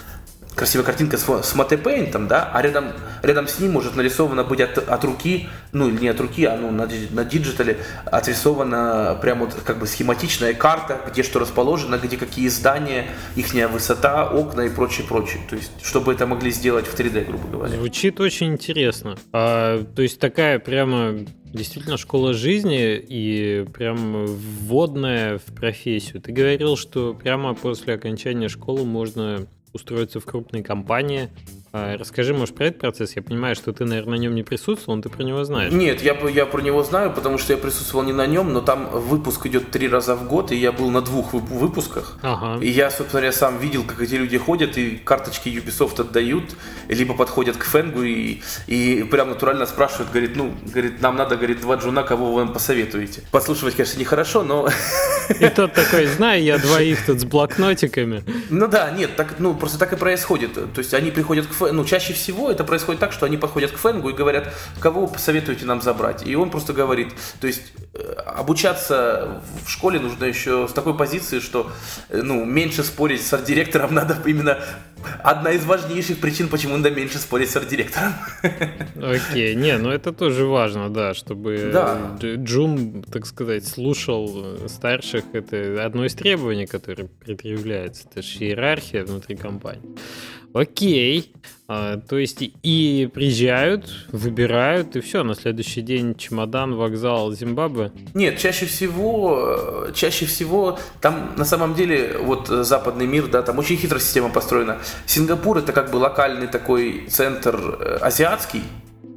B: красивая картинка с, с matte paint ом, да, а рядом, рядом с ним может нарисовано быть от, от руки, ну не от руки, а ну, на, на диджитале отрисована прям вот как бы схематичная карта, где что расположено, где какие здания, их высота, окна и прочее, прочее. То есть, чтобы это могли сделать в 3D, грубо говоря.
A: Звучит очень интересно. А, то есть такая прямо действительно школа жизни и прям вводная в профессию. Ты говорил, что прямо после окончания школы можно устроиться в крупные компании. А, расскажи, может, про этот процесс? Я понимаю, что ты, наверное, на нем не присутствовал, но ты про него знаешь.
B: Нет, я, я про него знаю, потому что я присутствовал не на нем, но там выпуск идет три раза в год, и я был на двух выпусках. Ага. И я, собственно говоря, сам видел, как эти люди ходят и карточки Ubisoft отдают, либо подходят к Фенгу и, и прям натурально спрашивают, говорит, ну, говорит, нам надо, говорит, два джуна, кого вы нам посоветуете. Подслушивать, конечно, нехорошо, но [laughs]
A: И тот такой, знаю, я двоих тут с блокнотиками.
B: Ну да, нет, так, ну просто так и происходит. То есть они приходят к Фэнгу, ну чаще всего это происходит так, что они подходят к Фэнгу и говорят, кого посоветуете нам забрать. И он просто говорит, то есть э, обучаться в школе нужно еще с такой позиции, что э, ну, меньше спорить с арт-директором надо [laughs] именно одна из важнейших причин, почему надо меньше спорить с арт-директором. [laughs]
A: Окей, не, ну это тоже важно, да, чтобы да. Джум, так сказать, слушал старших, это одно из требований, которое предъявляется, это же иерархия внутри компании. Окей. А, то есть и приезжают, выбирают, и все, на следующий день чемодан, вокзал, Зимбабве?
B: Нет, чаще всего, чаще всего там на самом деле вот западный мир, да, там очень хитрая система построена. Сингапур это как бы локальный такой центр э, азиатский,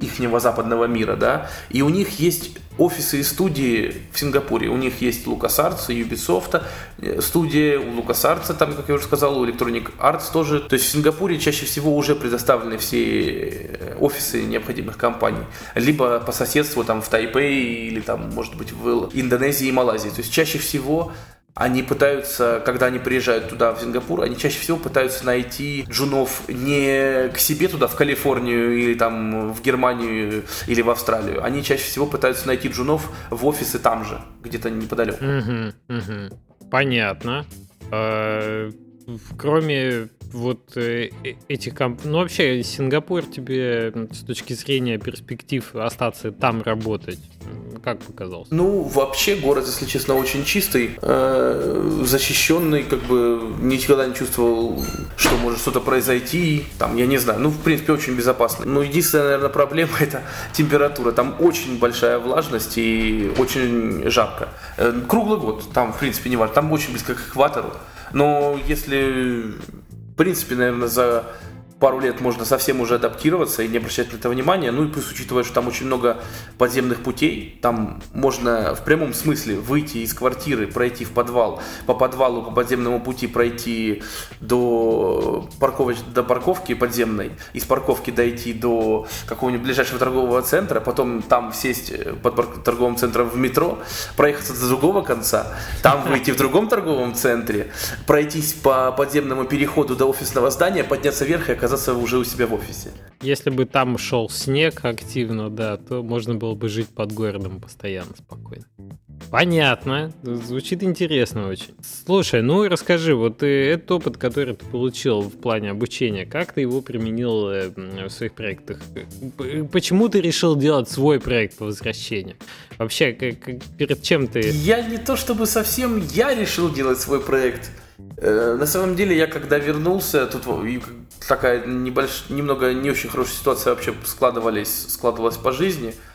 B: ихнего западного мира, да, и у них есть офисы и студии в Сингапуре. У них есть LucasArts и Ubisoft, э, студия у LucasArts, там, как я уже сказал, у Electronic Arts тоже. То есть в Сингапуре чаще всего уже предоставлены все э, офисы необходимых компаний. Либо по соседству там в Тайпей или там, может быть, в Индонезии и Малайзии. То есть чаще всего они пытаются, когда они приезжают туда, в Сингапур, они чаще всего пытаются найти джунов не к себе туда, в Калифорнию или там в Германию или в Австралию. Они чаще всего пытаются найти джунов в офисы там же, где-то неподалеку.
A: Понятно. А, кроме вот э, э, этих комп... Ну, вообще, Сингапур тебе с точки зрения перспектив остаться там работать, как показался?
B: Ну, вообще, город, если честно, очень чистый, э, защищенный, как бы никогда не чувствовал, что может что-то произойти, там, я не знаю, ну, в принципе, очень безопасно. Но единственная, наверное, проблема это температура. Там очень большая влажность и очень жарко. Круглый год, там, в принципе, не важно, там очень близко к экватору. Но если принципе, наверное, за пару лет можно совсем уже адаптироваться и не обращать на это внимания. Ну и плюс, учитывая, что там очень много подземных путей, там можно в прямом смысле выйти из квартиры, пройти в подвал, по подвалу, по подземному пути пройти до, парковоч... до парковки подземной, из парковки дойти до какого-нибудь ближайшего торгового центра, потом там сесть под торговым центром в метро, проехаться до другого конца, там выйти в другом торговом центре, пройтись по подземному переходу до офисного здания, подняться вверх и оказаться оказаться уже у себя в офисе.
A: Если бы там шел снег активно, да, то можно было бы жить под городом постоянно спокойно. Понятно. Звучит интересно очень. Слушай, ну и расскажи, вот э, этот опыт, который ты получил в плане обучения, как ты его применил э, в своих проектах? Почему ты решил делать свой проект по возвращению? Вообще, как, перед чем ты...
B: Я не то чтобы совсем я решил делать свой проект. Э, на самом деле, я когда вернулся, тут такая небольш... немного не очень хорошая ситуация вообще складывались, складывалась по жизни –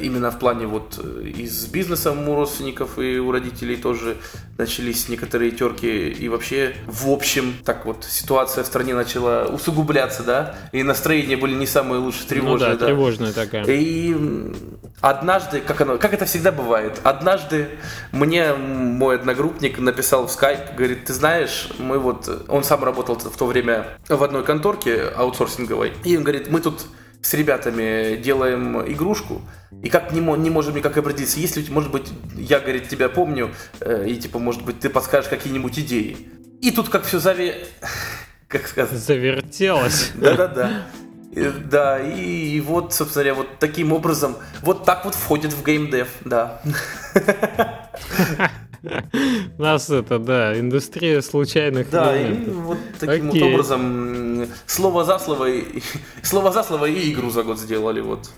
B: именно в плане вот э, и с бизнесом у родственников и у родителей тоже начались некоторые терки и вообще в общем так вот ситуация в стране начала усугубляться, да, и настроения были не самые лучшие, тревожные, ну да,
A: да. тревожная такая.
B: И однажды, как оно, как это всегда бывает, однажды мне мой одногруппник написал в Skype, говорит, ты знаешь, мы вот, он сам работал в то время в одной конторке аутсорсинговой, и он говорит, мы тут с ребятами делаем игрушку, и как не, не можем никак определиться, если, может быть, я, говорит, тебя помню, э, и, типа, может быть, ты подскажешь какие-нибудь идеи. И тут как все заве... [laughs]
A: Как сказать? Завертелось. [laughs]
B: Да-да-да. Да, и, и вот, собственно говоря, вот таким образом, вот так вот входит в геймдев, да. [laughs]
A: У нас это, да, индустрия случайных
B: Да, и вот таким вот образом слово за слово, слово за слово и игру за год сделали, вот.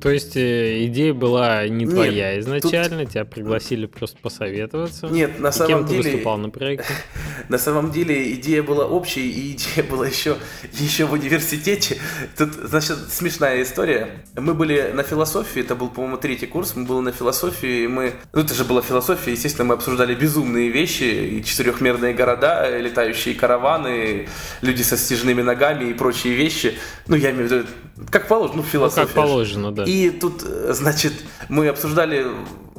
A: То есть э, идея была не твоя Нет, изначально, тут... тебя пригласили просто посоветоваться?
B: Нет, на самом кем деле...
A: ты выступал на проекте? [laughs]
B: На самом деле идея была общей, и идея [laughs] была еще, еще в университете. Тут, значит, смешная история. Мы были на философии, это был, по-моему, третий курс, мы были на философии, и мы... Ну, это же была философия, естественно, мы обсуждали безумные вещи, и четырехмерные города, летающие караваны, люди со стяжными ногами и прочие вещи. Ну, я имею в виду, как положено, ну, философия. Ну,
A: как положено, да.
B: И тут, значит, мы обсуждали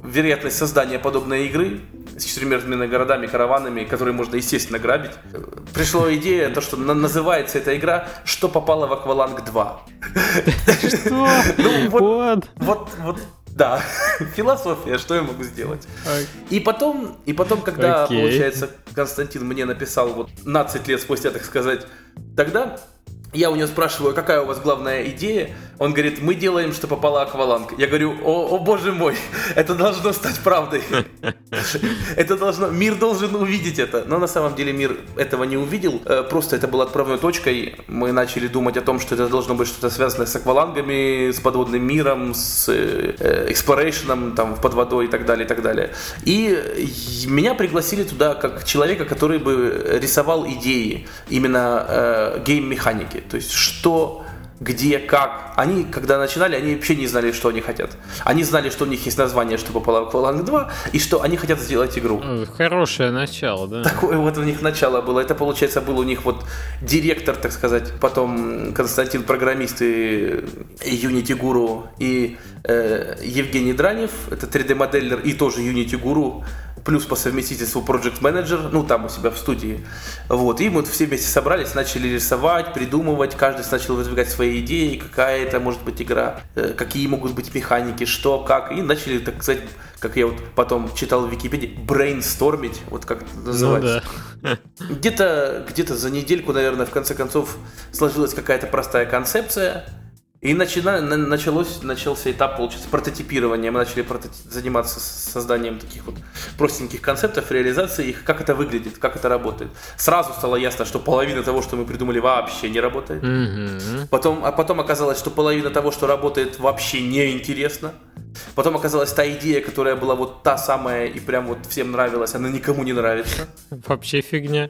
B: вероятность создания подобной игры с четырехмерными городами, караванами, которые можно, естественно, грабить. Пришла идея, то, что называется эта игра «Что попало в Акваланг 2».
A: Что? Ну,
B: вот, вот, вот Да, философия, что я могу сделать? И потом, и потом, когда, получается, Константин мне написал вот 15 лет спустя, так сказать, тогда я у него спрашиваю, какая у вас главная идея? Он говорит, мы делаем, что попала акваланг. Я говорю, о, о боже мой, [laughs] это должно стать правдой. [laughs] Это должно, мир должен увидеть это. Но на самом деле мир этого не увидел. Э, просто это было отправной точкой. Мы начали думать о том, что это должно быть что-то связанное с аквалангами, с подводным миром, с exploration ом там под водой и так далее, и так далее. И меня пригласили туда как человека, который бы рисовал идеи именно э, game-механики. То есть, что где, как. Они, когда начинали, они вообще не знали, что они хотят. Они знали, что у них есть название, что попало в Aqualung 2, и что они хотят сделать игру.
A: Хорошее начало, да.
B: Такое вот у них начало было. Это, получается, был у них вот директор, так сказать, потом Константин программист и Unity Guru, и э, Евгений Дранев, это 3D-моделлер и тоже Unity Guru плюс по совместительству Project Manager, ну там у себя в студии. Вот, и мы все вместе собрались, начали рисовать, придумывать, каждый начал выдвигать свои идеи, какая это может быть игра, э, какие могут быть механики, что, как, и начали, так сказать, как я вот потом читал в Википедии, брейнстормить, вот как это ну называется. Ну, да. Где-то где за недельку, наверное, в конце концов сложилась какая-то простая концепция, и начина, началось, начался этап, получается, прототипирования. Мы начали прототип, заниматься созданием таких вот простеньких концептов, реализации их, как это выглядит, как это работает. Сразу стало ясно, что половина того, что мы придумали, вообще не работает. Mm-hmm. Потом, а потом оказалось, что половина того, что работает, вообще неинтересно. Потом оказалась та идея, которая была вот та самая и прям вот всем нравилась, она никому не нравится. [laughs]
A: Вообще фигня.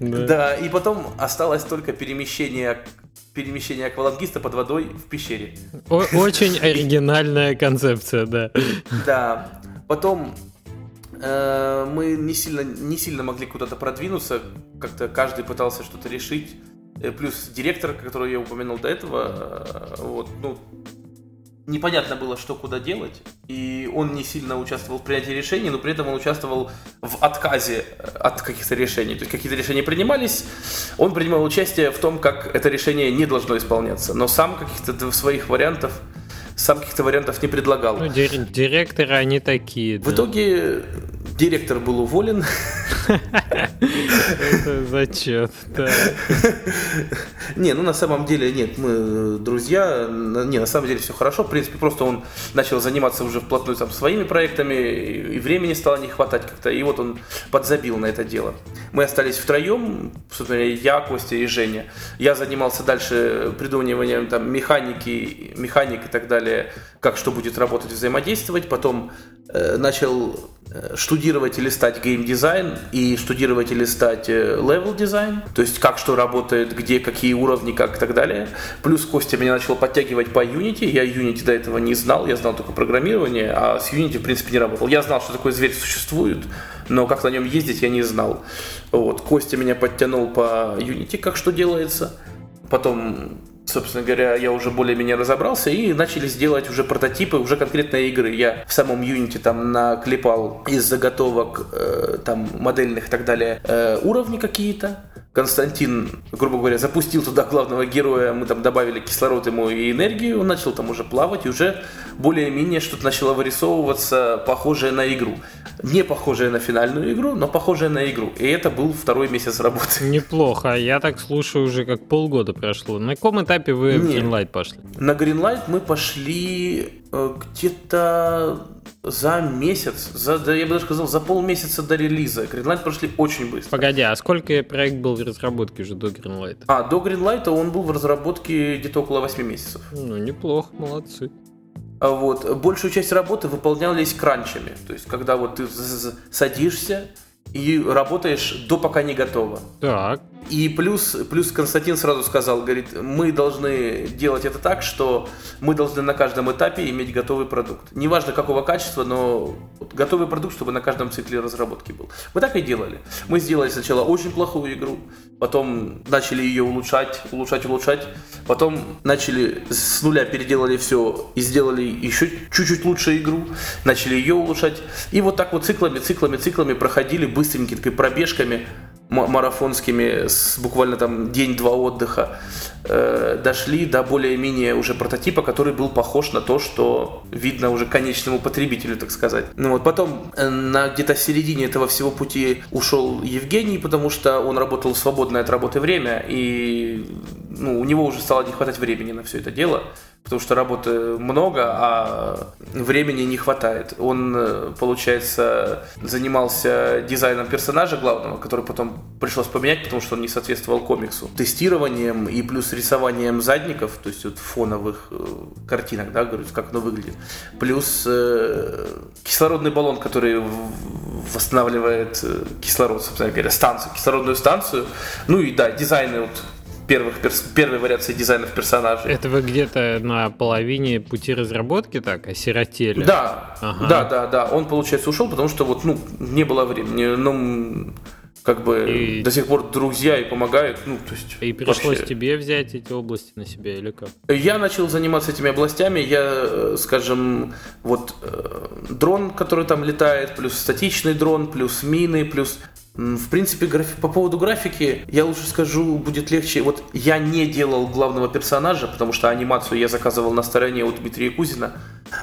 B: Да. да, и потом осталось только перемещение перемещение аквалангиста под водой в пещере.
A: О- очень оригинальная концепция, да.
B: Да. Потом э, мы не сильно, не сильно могли куда-то продвинуться, как-то каждый пытался что-то решить. Э, плюс директор, которого я упомянул до этого, э, вот, ну, непонятно было, что куда делать, и он не сильно участвовал в принятии решений, но при этом он участвовал в отказе э, от каких-то решений. То есть какие-то решения принимались, он принимал участие в том, как это решение не должно исполняться, но сам каких-то своих вариантов сам каких-то вариантов не предлагал. Ну,
A: директоры они такие.
B: В да. итоге директор был уволен. [laughs]
A: Это зачет, да.
B: Не, ну на самом деле нет, мы друзья, не, на самом деле все хорошо, в принципе, просто он начал заниматься уже вплотную там своими проектами, и времени стало не хватать как-то, и вот он подзабил на это дело. Мы остались втроем, собственно, я, Костя и Женя. Я занимался дальше придумыванием там механики, механик и так далее, как что будет работать, взаимодействовать, потом э, начал Э, штудировать, листать геймдизайн и штудировать, листать level э, дизайн, то есть как что работает, где какие уровни, как и так далее. Плюс Костя меня начал подтягивать по Unity, я Unity до этого не знал, я знал только программирование, а с Unity в принципе не работал. Я знал, что такой зверь существует, но как на нем ездить я не знал. Вот, Костя меня подтянул по Unity, как что делается. Потом собственно говоря, я уже более-менее разобрался, и начали сделать уже прототипы, уже конкретные игры. Я в самом Unity там наклепал из заготовок э, там модельных и так далее э, уровни какие-то, Константин, грубо говоря, запустил туда главного героя, мы там добавили кислород ему и энергию, он начал там уже плавать, и уже более-менее что-то начало вырисовываться, похожее на игру. Не похожее на финальную игру, но похожее на игру. И это был второй месяц работы.
A: Неплохо. Я так слушаю, уже как полгода прошло. На каком этапе вы в Greenlight пошли?
B: На Greenlight мы пошли где-то за месяц, за, да, я бы даже сказал, за полмесяца до релиза. Greenlight прошли очень быстро.
A: Погоди, а сколько проект был в разработке уже до Greenlight?
B: А, до Greenlight он был в разработке где-то около 8 месяцев.
A: Ну, неплохо, молодцы.
B: А вот, большую часть работы выполнялись кранчами. То есть, когда вот ты садишься, и работаешь до пока не готово.
A: Так.
B: И плюс, плюс Константин сразу сказал, говорит, мы должны делать это так, что мы должны на каждом этапе иметь готовый продукт. Неважно какого качества, но готовый продукт, чтобы на каждом цикле разработки был. Мы так и делали. Мы сделали сначала очень плохую игру, потом начали ее улучшать, улучшать, улучшать, потом начали с нуля переделали все и сделали еще чуть-чуть лучше игру, начали ее улучшать. И вот так вот циклами, циклами, циклами проходили быстренькими пробежками марафонскими, с буквально там день-два отдыха, э, дошли до более-менее уже прототипа, который был похож на то, что видно уже конечному потребителю, так сказать. Ну вот потом э, на где-то середине этого всего пути ушел Евгений, потому что он работал свободное от работы время, и ну, у него уже стало не хватать времени на все это дело потому что работы много, а времени не хватает. Он, э, получается, занимался дизайном персонажа главного, который потом пришлось поменять, потому что он не соответствовал комиксу. Тестированием и плюс рисованием задников, то есть вот фоновых э, картинок, да, говорю, как оно выглядит. Плюс э, кислородный баллон, который восстанавливает кислород, собственно говоря, станцию, кислородную станцию. Ну и да, дизайны вот первых первой вариации дизайнов персонажей.
A: Это вы где-то на половине пути разработки так осиротели?
B: Да, ага. да, да, да. Он, получается, ушел, потому что вот, ну, не было времени. Ну, как бы и... до сих пор друзья и помогают. Ну, то есть,
A: и пришлось вообще... тебе взять эти области на себя или как?
B: Я начал заниматься этими областями. Я, э, скажем, вот э, дрон, который там летает, плюс статичный дрон, плюс мины, плюс в принципе, графи... по поводу графики, я лучше скажу, будет легче. Вот я не делал главного персонажа, потому что анимацию я заказывал на стороне у Дмитрия Кузина.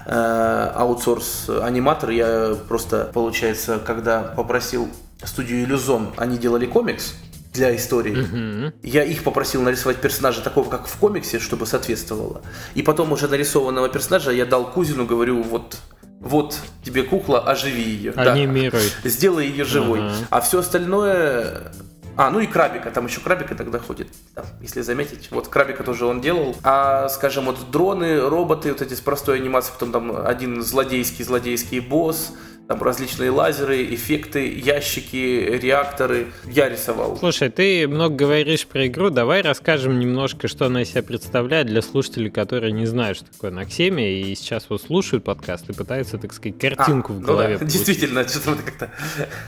B: Э, аутсорс аниматор. Я просто, получается, когда попросил студию Иллюзон, они делали комикс для истории. Mm-hmm. Я их попросил нарисовать персонажа такого, как в комиксе, чтобы соответствовало. И потом уже нарисованного персонажа я дал Кузину, говорю, вот вот тебе кукла, оживи ее.
A: Анимируй.
B: Да. Сделай ее живой. Ага. А все остальное... А, ну и Крабика, там еще Крабика тогда ходит, да, если заметить. Вот Крабика тоже он делал. А, скажем, вот дроны, роботы, вот эти с простой анимацией, потом там один злодейский-злодейский босс, там различные лазеры, эффекты, ящики, реакторы. Я рисовал.
A: Слушай, ты много говоришь про игру, давай расскажем немножко, что она из себя представляет для слушателей, которые не знают, что такое Наксемия, и сейчас вот слушают подкаст и пытаются, так сказать, картинку а, в голове ну
B: да, [laughs] Действительно, что-то как-то...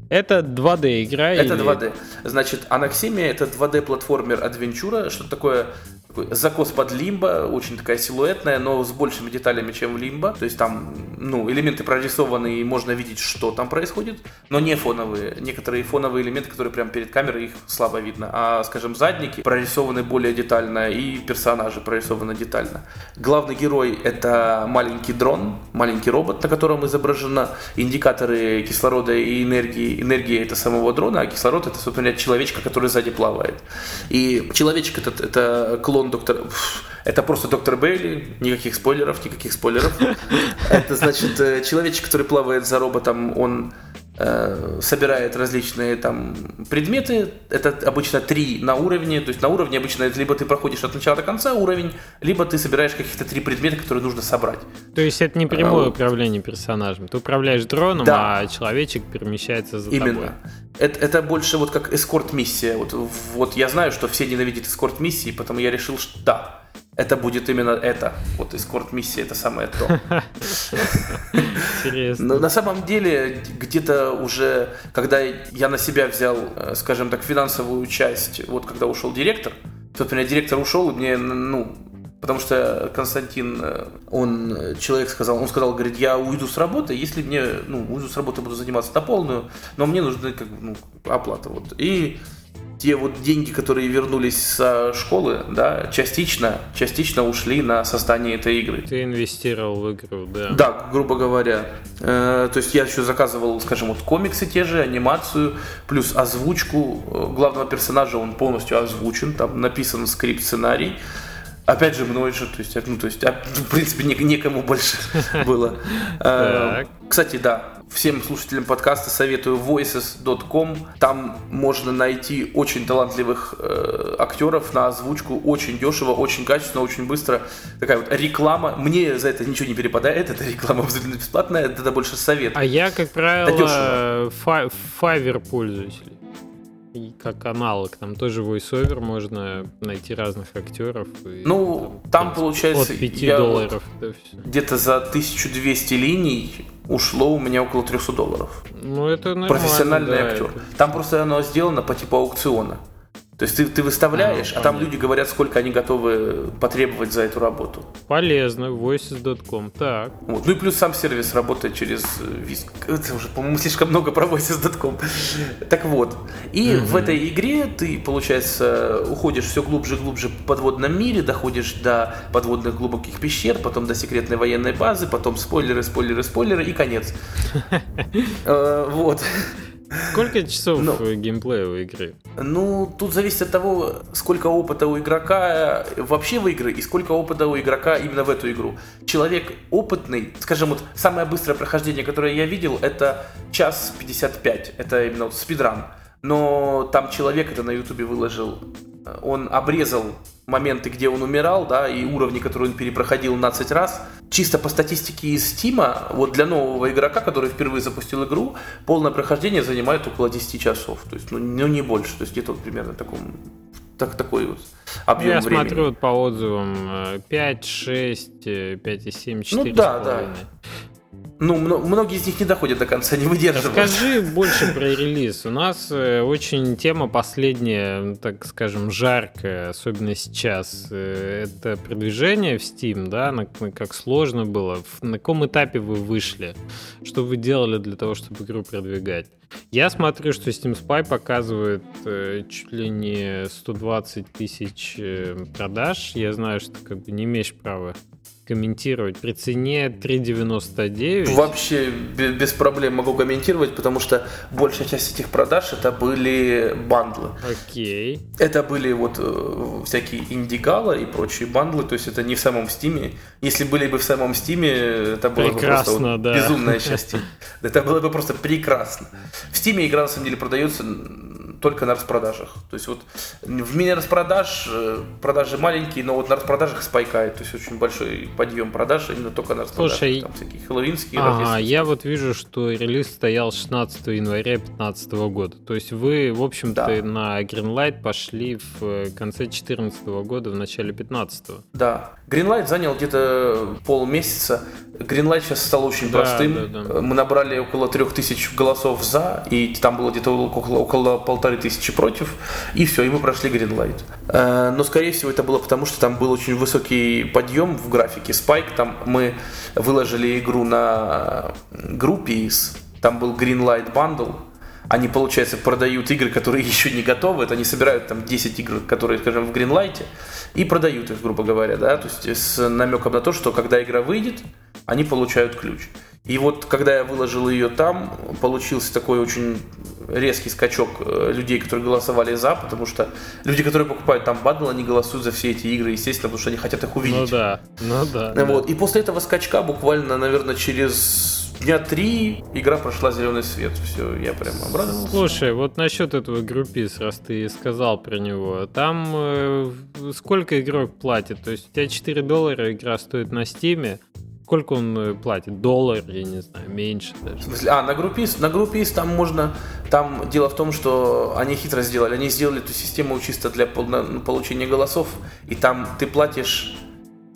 A: Это 2D игра?
B: Это или... 2D. Значит, Анаксемия это 2D-платформер адвенчура, что такое закос под лимбо, очень такая силуэтная, но с большими деталями, чем в лимбо. То есть там, ну, элементы прорисованы, и можно видеть, что там происходит, но не фоновые. Некоторые фоновые элементы, которые прямо перед камерой, их слабо видно. А, скажем, задники прорисованы более детально, и персонажи прорисованы детально. Главный герой — это маленький дрон, маленький робот, на котором изображены индикаторы кислорода и энергии. Энергия — это самого дрона, а кислород — это, собственно, человечка, который сзади плавает. И человечек этот — это клон он доктор... Это просто доктор Бейли, никаких спойлеров, никаких спойлеров. [laughs] Это значит, э, человечек, который плавает за роботом, он собирает различные там предметы. Это обычно три на уровне. То есть на уровне обычно либо ты проходишь от начала до конца уровень, либо ты собираешь каких-то три предмета, которые нужно собрать.
A: То есть это не прямое а, управление персонажем. Ты управляешь дроном, да. а человечек перемещается за
B: Именно.
A: тобой.
B: Это, это больше вот как эскорт-миссия. Вот, вот я знаю, что все ненавидят эскорт-миссии, потому я решил, что да, это будет именно это. Вот эскорт-миссия это самое то. Интересно. Но на самом деле, где-то уже, когда я на себя взял, э, скажем так, финансовую часть, вот когда ушел директор, тот меня директор ушел, и мне, ну, Потому что Константин, э, он, э, человек сказал, он сказал, говорит, я уйду с работы, если мне, ну, уйду с работы, буду заниматься на полную, но мне нужны, как ну, оплата, вот. И те вот деньги, которые вернулись со школы, да, частично, частично ушли на создание этой игры.
A: Ты инвестировал в игру, да?
B: Да, грубо говоря. Э, то есть я еще заказывал, скажем, вот комиксы те же, анимацию, плюс озвучку главного персонажа, он полностью озвучен, там написан скрипт-сценарий. Опять же, мной же, то есть, ну, то есть, а, в принципе, не, некому больше [laughs] было. Э, кстати, да, всем слушателям подкаста советую voices.com. Там можно найти очень талантливых э, актеров на озвучку, очень дешево, очень качественно, очень быстро. Такая вот реклама. Мне за это ничего не перепадает, это реклама абсолютно бесплатная, это больше совет.
A: А я, как правило, Fiverr пользуюсь и как аналог. Там тоже voiceover можно найти разных актеров.
B: И, ну, там, там получается...
A: От 5 долларов.
B: Вот где-то за 1200 линий ушло у меня около 300 долларов.
A: Ну, это нормально.
B: Профессиональный
A: да,
B: актер. Это... Там просто оно сделано по типу аукциона. То есть ты, ты выставляешь, а, а там люди говорят, сколько они готовы потребовать за эту работу.
A: Полезно, voices.com, так.
B: Вот. Ну и плюс сам сервис работает через Виск. Это уже, по-моему, слишком много про voices.com. так вот. И mm-hmm. в этой игре ты, получается, уходишь все глубже и глубже в подводном мире, доходишь до подводных глубоких пещер, потом до секретной военной базы, потом спойлеры, спойлеры, спойлеры и конец. [laughs] Э, вот.
A: Сколько часов ну, геймплея у игры?
B: Ну, тут зависит от того, сколько опыта у игрока вообще в игры и сколько опыта у игрока именно в эту игру. Человек опытный, скажем, вот самое быстрое прохождение, которое я видел, это час 55. Это именно вот спидран. Но там человек это на ютубе выложил он обрезал моменты, где он умирал, да, и уровни, которые он перепроходил 12 раз. Чисто по статистике из Стима, вот для нового игрока, который впервые запустил игру, полное прохождение занимает около 10 часов. То есть, ну, ну не больше. То есть где-то вот примерно таком, так, такой вот объем Я
A: времени. смотрю по отзывам 5, 6, 5,7, 4,5. Ну
B: да, да. Ну, многие из них не доходят до конца, не выдерживают.
A: Расскажи больше про релиз. У нас э, очень тема последняя, так скажем, жаркая, особенно сейчас. Э, это продвижение в Steam, да, как сложно было. На каком этапе вы вышли? Что вы делали для того, чтобы игру продвигать? Я смотрю, что Steam Spy показывает э, чуть ли не 120 тысяч продаж. Я знаю, что ты как бы не имеешь права комментировать при цене 3,99.
B: Вообще без проблем могу комментировать, потому что большая часть этих продаж это были бандлы.
A: Окей.
B: Это были вот э, всякие Indie Gala и прочие бандлы, то есть это не в самом Steam е. Если были бы в самом Steam е, это было прекрасно, бы просто вот, да. безумное счастье. Это было бы просто прекрасно. В Steam е игра на самом деле продается только на распродажах. То есть вот в мини-распродаж э, продажи маленькие, но вот на распродажах спайкает. То есть очень большой подъем продаж именно только на распродажах.
A: Слушай, там всякие хэллоуинские.
B: Ага,
A: я вот вижу, что релиз стоял 16 января 2015 года. То есть вы, в общем-то, да. на Greenlight пошли в э, конце 2014 года, в начале 2015.
B: Да. Greenlight занял где-то полмесяца. Greenlight сейчас стал очень да, простым. Да, да. Мы набрали около 3000 голосов за, и там было где-то около, около полторы тысячи против, и все, и мы прошли Greenlight. Э, но, скорее всего, это было потому, что там был очень высокий подъем в графике Spike. Там мы выложили игру на группе из, там был Greenlight Bundle, они, получается, продают игры, которые [laughs] еще не готовы, это они собирают там 10 игр, которые, скажем, в Greenlight, и продают их, грубо говоря, да, то есть с намеком на то, что когда игра выйдет, они получают ключ. И вот когда я выложил ее там, получился такой очень резкий скачок э, людей, которые голосовали за, потому что люди, которые покупают там бандл, они голосуют за все эти игры, естественно, потому что они хотят их увидеть.
A: Ну да, ну
B: да. Вот. Да. И после этого скачка буквально, наверное, через дня три игра прошла зеленый свет. Все, я прям обрадовался.
A: Слушай, вот насчет этого Groupees, раз ты сказал про него, там э, сколько игрок платит? То есть у тебя 4 доллара игра стоит на Steam е, Сколько он э, платит? Доллар, я не знаю, меньше даже.
B: А, на Groupees, на Groupees там можно... Там дело в том, что они хитро сделали. Они сделали эту систему чисто для получения голосов. И там ты платишь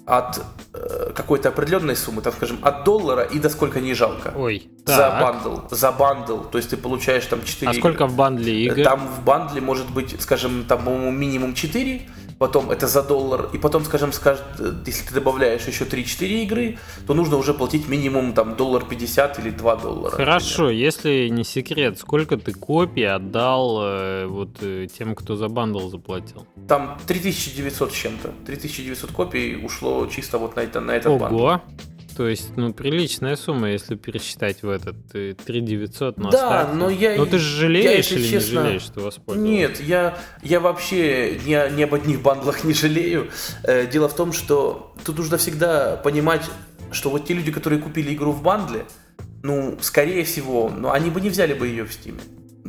B: от э, какой-то определенной суммы, так скажем, от доллара и до сколько не жалко.
A: Ой,
B: за бандл. За бандл. То есть ты получаешь там 4
A: А игры. сколько в бандле игр?
B: Там в бандле может быть, скажем, там, по-моему, минимум 4, потом это за доллар, и потом, скажем, скажет, если ты добавляешь еще 3-4 игры, то нужно уже платить минимум там доллар 50 или 2 доллара.
A: Хорошо, например. если не секрет, сколько ты копий отдал э, вот э, тем, кто за бандл заплатил?
B: Там 3900 с чем-то. 3900 копий ушло чисто вот на, это, на этот
A: Ого.
B: бандл.
A: То есть, ну, приличная сумма, если пересчитать в этот 3 э, 900 на
B: Да, старте. но я...
A: Но ты же жалеешь я, или честно, не жалеешь, что воспользовался?
B: Нет, я, я вообще ни, ни об одних бандлах не жалею. Э, дело в том, что тут нужно всегда понимать, что вот те люди, которые купили игру в бандле, ну, скорее всего, ну, они бы не взяли бы ее в Steam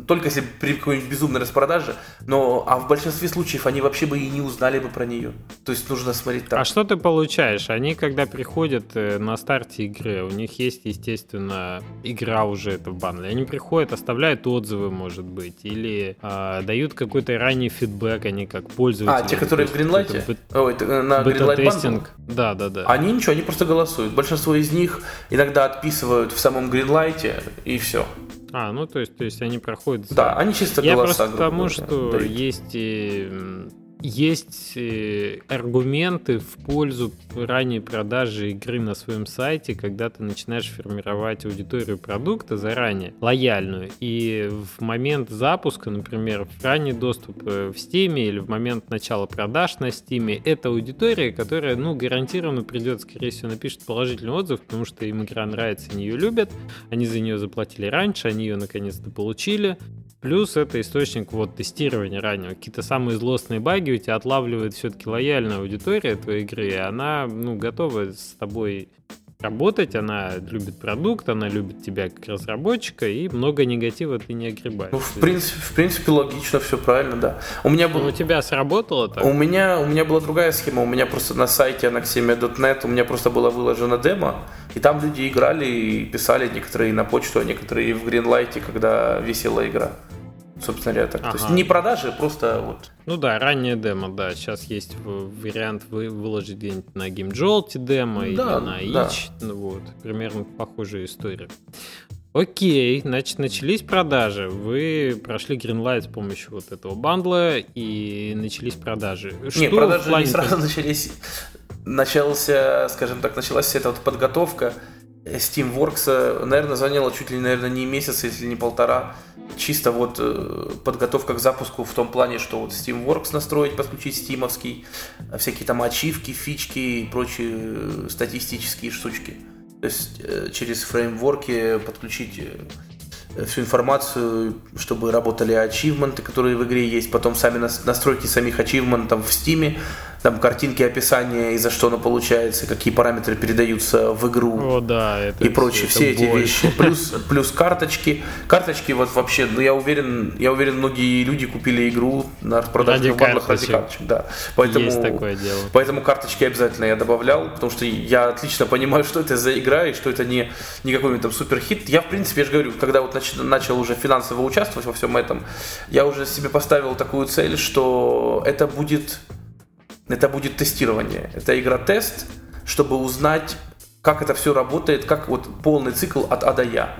B: только если при какой-нибудь безумной распродаже, но а в большинстве случаев они вообще бы и не узнали бы про нее. То есть нужно смотреть так.
A: А что ты получаешь? Они, когда приходят э, на старте игры, у них есть, естественно, игра уже это в бандле. Они приходят, оставляют отзывы, может быть, или а, дают какой-то ранний фидбэк, они как пользователи.
B: А, те, которые в Greenlight? Бет... Ой, на Greenlight
A: Да, да, да.
B: Они ничего, они просто голосуют. Большинство из них иногда отписывают в самом Greenlight, и все.
A: А, ну то есть, то есть они проходят...
B: Да, они чисто
A: Я
B: голоса,
A: просто
B: грубо
A: потому,
B: говоря,
A: что
B: дают.
A: есть э, есть э, аргументы в пользу ранней продажи игры на своем сайте, когда ты начинаешь формировать аудиторию продукта заранее, лояльную. И в момент запуска, например, в ранний доступ э, в Steam или в момент начала продаж на Steam, это аудитория, которая, ну, гарантированно придет, скорее всего, напишет положительный отзыв, потому что им игра нравится, они ее любят, они за нее заплатили раньше, они ее наконец-то получили, Плюс это источник вот тестирования раннего. Какие-то самые злостные баги у тебя отлавливает все-таки лояльная аудитория твоей игры, и она ну, готова с тобой работать, она любит продукт, она любит тебя как разработчика, и много негатива ты не огребаешь.
B: Ну, в принципе, в принципе, логично, все правильно, да. У меня был...
A: Ну, у тебя сработало так?
B: У меня, у меня была другая схема. У меня просто на сайте anaximia.net у меня просто было выложено демо, и там люди играли и писали некоторые на почту, а некоторые в Greenlight, когда висела игра. Собственно говоря, так. То есть
A: Ага.
B: не продажи, просто вот.
A: Ну да, ранняя демо, да. Сейчас есть вариант вы, выложить где-нибудь на GameJolt демо
B: Да,
A: или на
B: да.
A: Itch. Ну вот, примерно похожая история. Окей, значит, начались продажи. Вы прошли Greenlight с помощью вот этого бандла и начались продажи. Что
B: не,
A: в
B: продажи не сразу [laughs] начались. Начался, скажем так, началась вся эта вот подготовка Steamworks, наверное, звонила чуть ли, наверное, не месяц, если не полтора. Чисто вот э, подготовка к запуску в том плане, что вот Steamworks настроить, подключить стимовский, всякие там ачивки, фички и прочие э, статистические штучки. То есть э, через фреймворки подключить э, всю информацию, чтобы работали ачивменты, которые в игре есть, потом сами нас- настройки самих ачивментов в Steam, там картинки, описания, и за что оно получается, какие параметры передаются в игру
A: О, да, это
B: и прочие,
A: это
B: все эти
A: боль.
B: вещи. Плюс, плюс карточки. Карточки вот вообще, ну я уверен, я уверен, многие люди купили игру на продажных бандлах ради
A: карточек.
B: Да. Поэтому,
A: Есть такое дело.
B: Поэтому карточки обязательно я добавлял, потому что я отлично понимаю, что это за игра и что это не, не какой-нибудь там супер хит. Я, в принципе, я же говорю, когда вот нач- начал уже финансово участвовать во всем этом, я уже себе поставил такую цель, что это будет, это будет тестирование. Это игра-тест, чтобы узнать, как это все работает, как вот полный цикл от А до Я.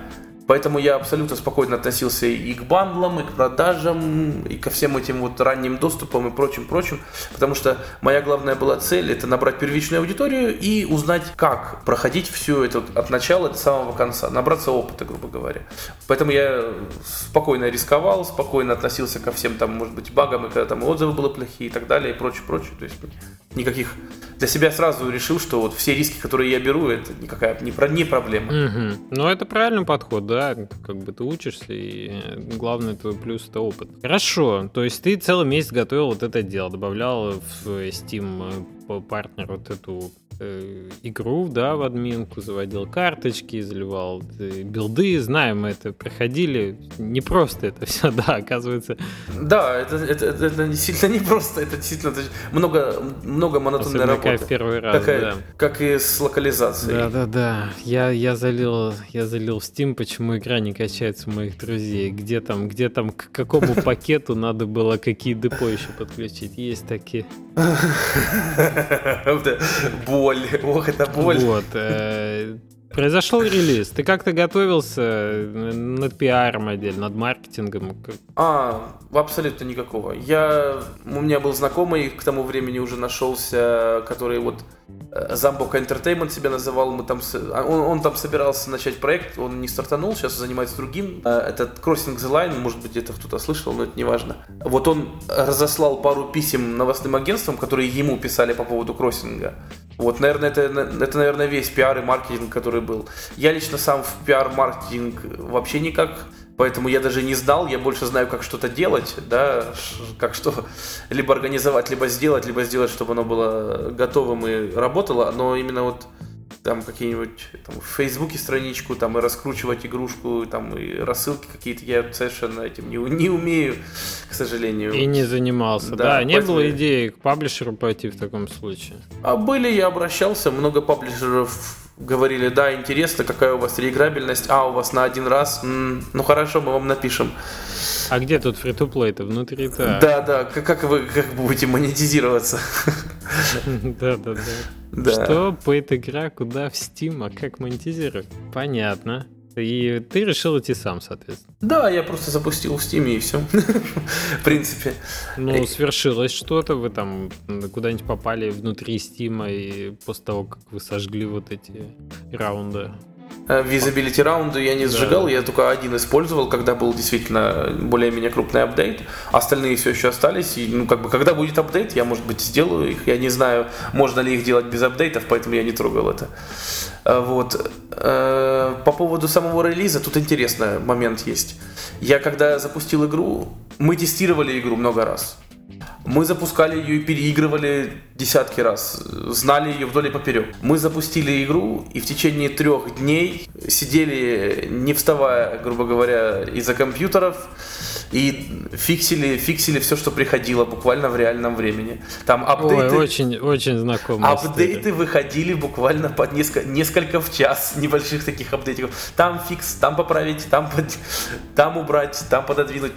B: Поэтому я абсолютно спокойно относился и к бандлам, и к продажам, и ко всем этим вот ранним доступам и прочим-прочим, потому что моя главная была цель это набрать первичную аудиторию и узнать, как проходить все это от начала до самого конца, набраться опыта, грубо говоря. Поэтому я спокойно рисковал, спокойно относился ко всем там, может быть, багам, и когда там отзывы были плохие и так далее, и прочее, прочее. То есть никаких... Для себя сразу решил, что вот все риски, которые я беру, это никакая не, не проблема.
A: Мгм. Ну, это правильный подход, да. Как бы ты учишься, и э, главный твой плюс это опыт. Хорошо. То есть ты целый месяц готовил вот это дело, добавлял в Steam э, партнер вот эту э, игру, да, в админку, заводил карточки, заливал э, билды, знаем мы это, проходили. Не просто это все, [laughs] да, оказывается.
B: Да, это, это, это, это действительно непросто, это действительно это много, много монотонной
A: Особенно
B: работы.
A: в первый раз,
B: Такая,
A: да.
B: Как и с локализацией.
A: Да, да, да. Я, я залил, я залил в Steam, почему игра не качается у моих друзей. Где там, где там, к какому [laughs] пакету надо было какие депо еще подключить. Есть такие. [laughs]
B: Боль. [laughs] Ох, это боль.
A: Вот. э, Произошел релиз. Ты как-то готовился э, над пиаром отдельно, над маркетингом?
B: А, абсолютно никакого. Я, у меня был знакомый, к тому времени уже нашелся, который вот э, Замбока Entertainment себя называл, мы там, а, он, он там собирался начать проект, он не стартанул, сейчас занимается другим. Э, Этот Crossing the Line, может быть, где-то кто-то слышал, но это не важно. Вот он разослал пару писем новостным агентствам, которые ему писали по поводу кроссинга. Вот, наверное, это, это, наверное, весь пиар и маркетинг, который был. Я лично сам в пиар-маркетинг вообще никак Поэтому я даже не знал, я больше знаю, как что-то делать, да, как что [laughs] либо организовать, либо сделать, либо сделать, чтобы оно было готовым и работало, но именно вот там какие-нибудь там, в Фейсбуке страничку, там и раскручивать игрушку, там и рассылки какие-то, я совершенно этим не, не умею, к сожалению.
A: И не занимался.
B: Да,
A: Да, не
B: поэтому
A: было идеи к паблишеру пойти в таком случае.
B: А были, я обращался, много паблишеров говорили, да, интересно, какая у вас реиграбельность, а, у вас на один раз, М, ну хорошо, мы вам напишем.
A: А где тут фри to play-то? Внутри-то.
B: Да, да, как, как вы как будете монетизироваться? [laughs]
A: Да, да, да. Что? Пейт игра куда в Steam, а как монетизировать? Понятно. И ты решил идти сам, соответственно.
B: Да, я просто запустил в Steam и все. [laughs] В принципе.
A: Ну, свершилось что-то, вы там куда-нибудь попали внутри Steam, и после того, как вы сожгли вот эти раунды.
B: Визабилити раунды я не сжигал, да. я только один использовал, когда был действительно более-менее крупный апдейт. Остальные все еще остались. И, ну, как бы, когда будет апдейт, я, может быть, сделаю их. Я не знаю, можно ли их делать без апдейтов, поэтому я не трогал это. Э, вот. Э, по поводу самого релиза, тут интересный момент есть. Я когда запустил игру, мы тестировали игру много раз. Мы запускали ее и переигрывали десятки раз, знали ее вдоль и поперек. Мы запустили игру и в течение трех дней сидели, не вставая, грубо говоря, из-за компьютеров, и фиксили, фиксили все, что приходило буквально в реальном времени. Там апдейты...
A: Ой, очень, очень знакомо.
B: Апдейты выходили буквально под несколько, несколько в час небольших таких апдейтиков. Там фикс, там поправить, там, под, там убрать, там пододвинуть.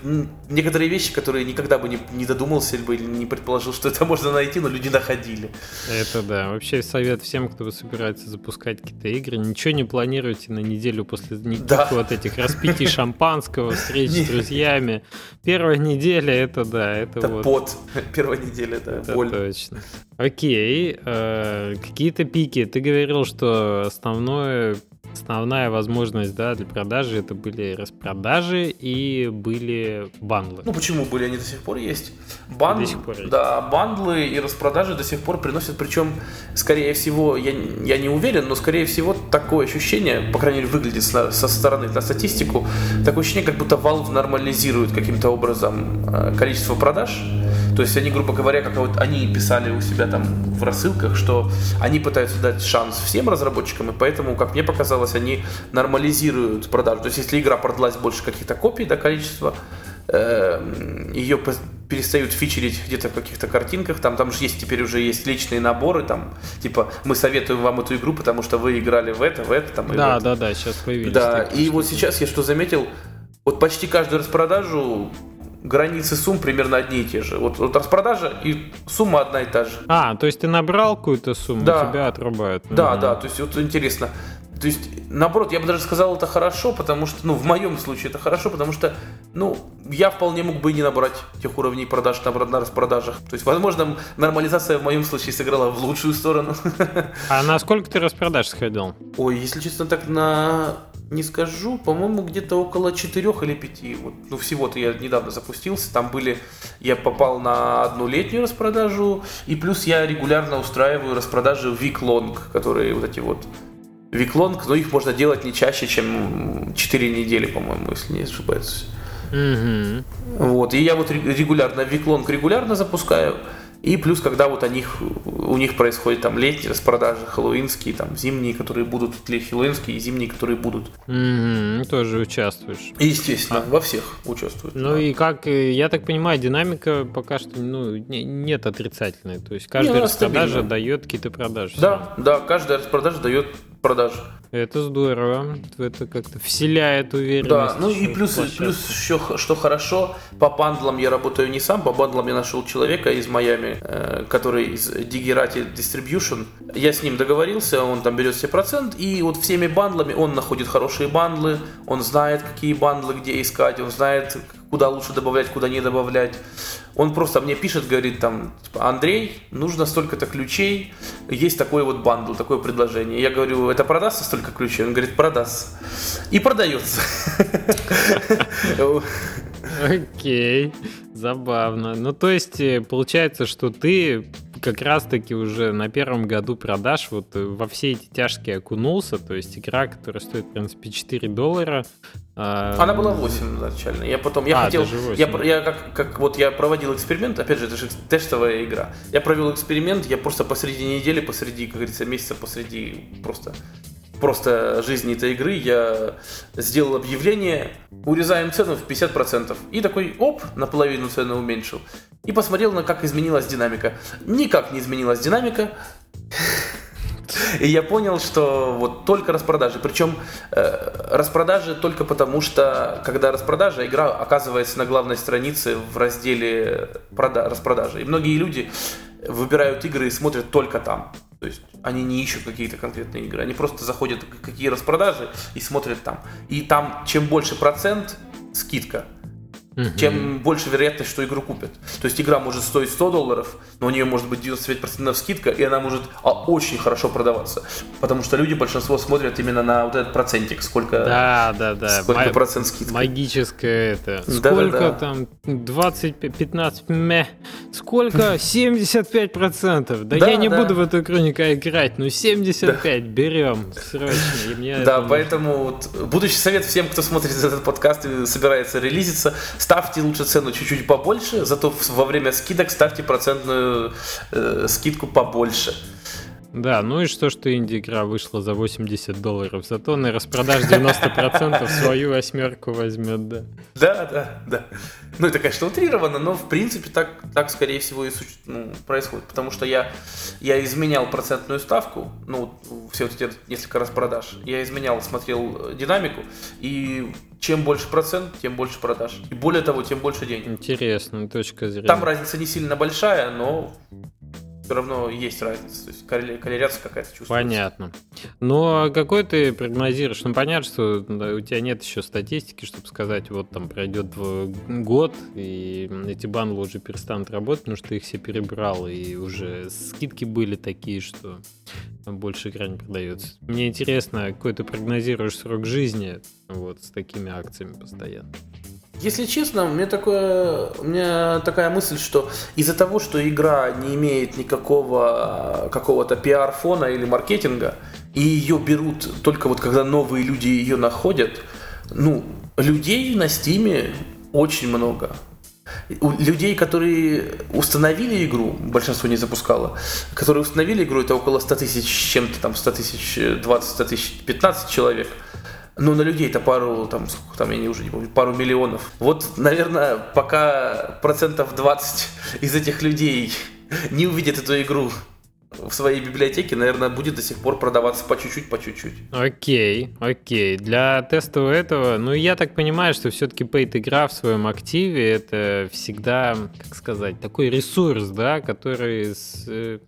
B: Некоторые вещи, которые никогда бы не, не додумался бы не предположил, что это можно найти, но люди находили.
A: Это да. Вообще совет всем, кто собирается запускать какие-то игры, ничего не планируйте на неделю после никаких да. [laughs] вот этих распитий [laughs] шампанского, встреч с друзьями. Первая неделя, это да, это,
B: это
A: вот.
B: пот. [laughs] Первая неделя, это,
A: это боль. точно. Окей, э, какие-то пики. Ты говорил, что основное Основная возможность да, для продажи это были распродажи и были бандлы.
B: Ну почему были, они до сих пор есть. Бан...
A: До сих пор есть.
B: Да, бандлы и распродажи до сих пор приносят, причем, скорее всего, я, я не уверен, но скорее всего такое ощущение, по крайней мере, выглядит со, со стороны на статистику, такое ощущение, как будто Valve нормализирует каким-то образом э, количество продаж то есть они, грубо говоря, как вот они писали у себя там в рассылках, что они пытаются дать шанс всем разработчикам, и поэтому, как мне показалось, они нормализируют продажу. То есть если игра продалась больше каких-то копий, да, количества, эм, ее перестают фичерить где-то в каких-то картинках, там, там же есть теперь уже есть личные наборы, там, типа, мы советуем вам эту игру, потому что вы играли в это, в это, там,
A: Да,
B: вот.
A: да, да, сейчас появились.
B: Да, и вот сейчас я что заметил, вот почти каждую распродажу границы сумм примерно одни и те же. Вот, вот распродажа и сумма одна и та же.
A: А, то есть ты набрал какую-то сумму, да. тебя отрубают.
B: Да, угу. да, то есть вот интересно. То есть, наоборот, я бы даже сказал, это хорошо, потому что, ну, в моем случае это хорошо, потому что, ну, я вполне мог бы и не набрать тех уровней продаж на, на распродажах. То есть, возможно, нормализация в моем случае сыграла в лучшую сторону.
A: А на сколько ты распродаж сходил?
B: Ой, если честно, так на не скажу, по-моему, где-то около 4 или 5. Вот, ну, всего-то я недавно запустился. Там были, я попал на одну летнюю распродажу, и плюс я регулярно устраиваю распродажи в Week которые вот эти вот Week но их можно делать не чаще, чем 4 недели, по-моему, если не ошибаюсь.
A: Mm-hmm.
B: Вот, и я вот регулярно, Week регулярно запускаю. И плюс, когда вот у них, у них происходит там летние распродажи, хэллоуинские, там зимние, которые будут, хэллоуинские и зимние, которые будут.
A: Mm-hmm, тоже участвуешь.
B: Естественно, а. во всех участвуют.
A: Ну да. и как, э, я так понимаю, динамика пока что ну, нет отрицательной. То есть каждая не, распродажа стабильно. дает какие-то продажи.
B: Да, да, каждая распродажа дает продаж.
A: Это здорово. Это как-то вселяет уверенность.
B: Да, ну и плюс, плюс еще, что хорошо, по бандлам я работаю не сам, по бандлам я нашел человека из Майами, э, который из Digerati Distribution. Я с ним договорился, он там берет себе процент, и вот всеми бандлами он находит хорошие бандлы, он знает, какие бандлы где искать, он знает, куда лучше добавлять, куда не добавлять. Он просто мне пишет, говорит там, типа, Андрей, нужно столько-то ключей, есть такой вот бандл, такое предложение. Я говорю, это продастся столько ключей? Он говорит, продастся. И продается.
A: Окей, забавно. Ну, то есть, э, получается, что ты как раз-таки уже на первом году продаж вот э, во все эти тяжкие окунулся, то есть игра, которая стоит, в принципе, 4 доллара.
B: А... Она была 8 изначально. Я потом, я а, хотел, я, я как, как вот я проводил эксперимент, опять же, это же тестовая игра. Я провел эксперимент, я просто посреди недели, посреди, как говорится, месяца, посреди просто просто жизни этой игры я сделал объявление, урезаем цену в 50%. И такой, оп, наполовину цену уменьшил. И посмотрел на как изменилась динамика. Никак не изменилась динамика. И я понял, что вот только распродажи. Причем э, распродажи только потому, что когда распродажа, игра оказывается на главной странице в разделе прода- распродажи. И многие люди выбирают игры и смотрят только там. То есть они не ищут какие-то конкретные игры, они просто заходят какие распродажи и смотрят там. И там чем больше процент скидка, угу. тем больше вероятность, что игру купят. То есть игра может стоить 100 долларов, но у нее может быть 95% скидка, и она может а, очень хорошо продаваться. Потому что люди, большинство, смотрят именно на вот этот процентик, сколько,
A: да, да, да.
B: сколько Ма- процент скидка.
A: Магическое это. Сколько да, да, да. там? 20, 15, мeh. Сколько? [laughs] 75 процентов. Да, да я не да. буду в эту игру никогда играть, но 75 да. берем срочно.
B: да, поэтому вот, будущий совет всем, кто смотрит этот подкаст и собирается релизиться, ставьте лучше цену чуть-чуть побольше, зато во время скидок ставьте процентную э, скидку побольше.
A: Да, ну и что, что инди-игра вышла за 80 долларов, зато на распродаж 90% свою восьмерку возьмет, да.
B: Да, да, да. Ну это, конечно, утрировано, но в принципе так, так скорее всего и ну, происходит, потому что я, я изменял процентную ставку, ну, все вот эти несколько распродаж, я изменял, смотрел динамику, и чем больше процент, тем больше продаж. И более того, тем больше денег.
A: Интересная точка зрения.
B: Там разница не сильно большая, но все равно есть разница. То есть корреляция какая-то чувствуется.
A: Понятно. Ну, а какой ты прогнозируешь? Ну, понятно, что у тебя нет еще статистики, чтобы сказать, вот там пройдет год, и эти бандлы уже перестанут работать, потому что ты их все перебрал, и уже скидки были такие, что больше игра не продается. Мне интересно, какой ты прогнозируешь срок жизни вот с такими акциями постоянно?
B: Если честно, у меня, такое, у меня такая мысль, что из-за того, что игра не имеет никакого какого-то пиар-фона или маркетинга, и ее берут только вот когда новые люди ее находят, ну, людей на стиме очень много. Людей, которые установили игру, большинство не запускало, которые установили игру, это около 100 тысяч чем-то, там 100 тысяч, 20, 100 тысяч, 15 человек – ну, на людей это пару, там, сколько там, я не уже не помню, пару миллионов. Вот, наверное, пока процентов 20 из этих людей не увидят эту игру в своей библиотеке, наверное, будет до сих пор продаваться по чуть-чуть, по чуть-чуть.
A: Окей, окей. Для тестового этого, ну, я так понимаю, что все-таки пейт игра в своем активе это всегда, как сказать, такой ресурс, да, который с, э,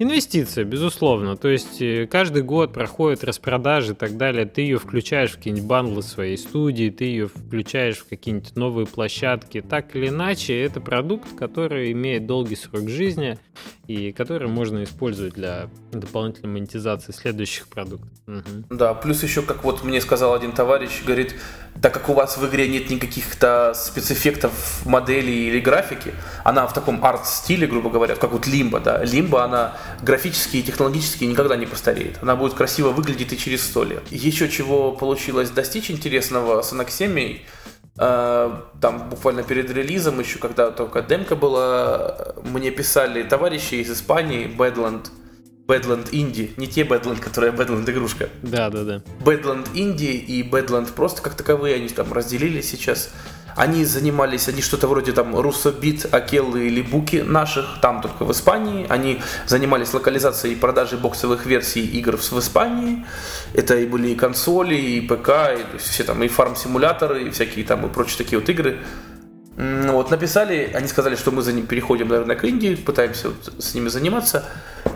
A: Инвестиция, безусловно. То есть э, каждый год проходят распродажи и так далее. Ты ее включаешь в какие-нибудь бандлы своей студии, ты ее включаешь в какие-нибудь новые площадки. Так или иначе, это продукт, который имеет долгий срок жизни и который можно использовать для дополнительной монетизации следующих продуктов.
B: Угу. Да, плюс еще, как вот мне сказал один товарищ, говорит, так как у вас в игре нет никаких-то спецэффектов моделей или графики, она в таком арт-стиле, грубо говоря, как вот Лимба, да, Лимба, она графически и технологически никогда не постареет. Она будет красиво выглядеть и через сто лет. Еще чего получилось достичь интересного с Анаксемией, э, там буквально перед релизом, еще когда только демка была, мне писали товарищи из Испании, Badland, Badland Indie, не те Badland, которые Badland игрушка.
A: Да, да, да.
B: Badland Indie и Badland просто как таковые, они там разделились сейчас. Они занимались, они что-то вроде там Руссобит, Акеллы или Буки наших, там только в Испании. Они занимались локализацией и продажей боксовых версий игр в Испании. Это и были и консоли, и ПК, и все там, и фарм-симуляторы, и всякие там и прочие такие вот игры. Вот, написали, они сказали, что мы за ним переходим, наверное, к Индии, пытаемся вот с ними заниматься.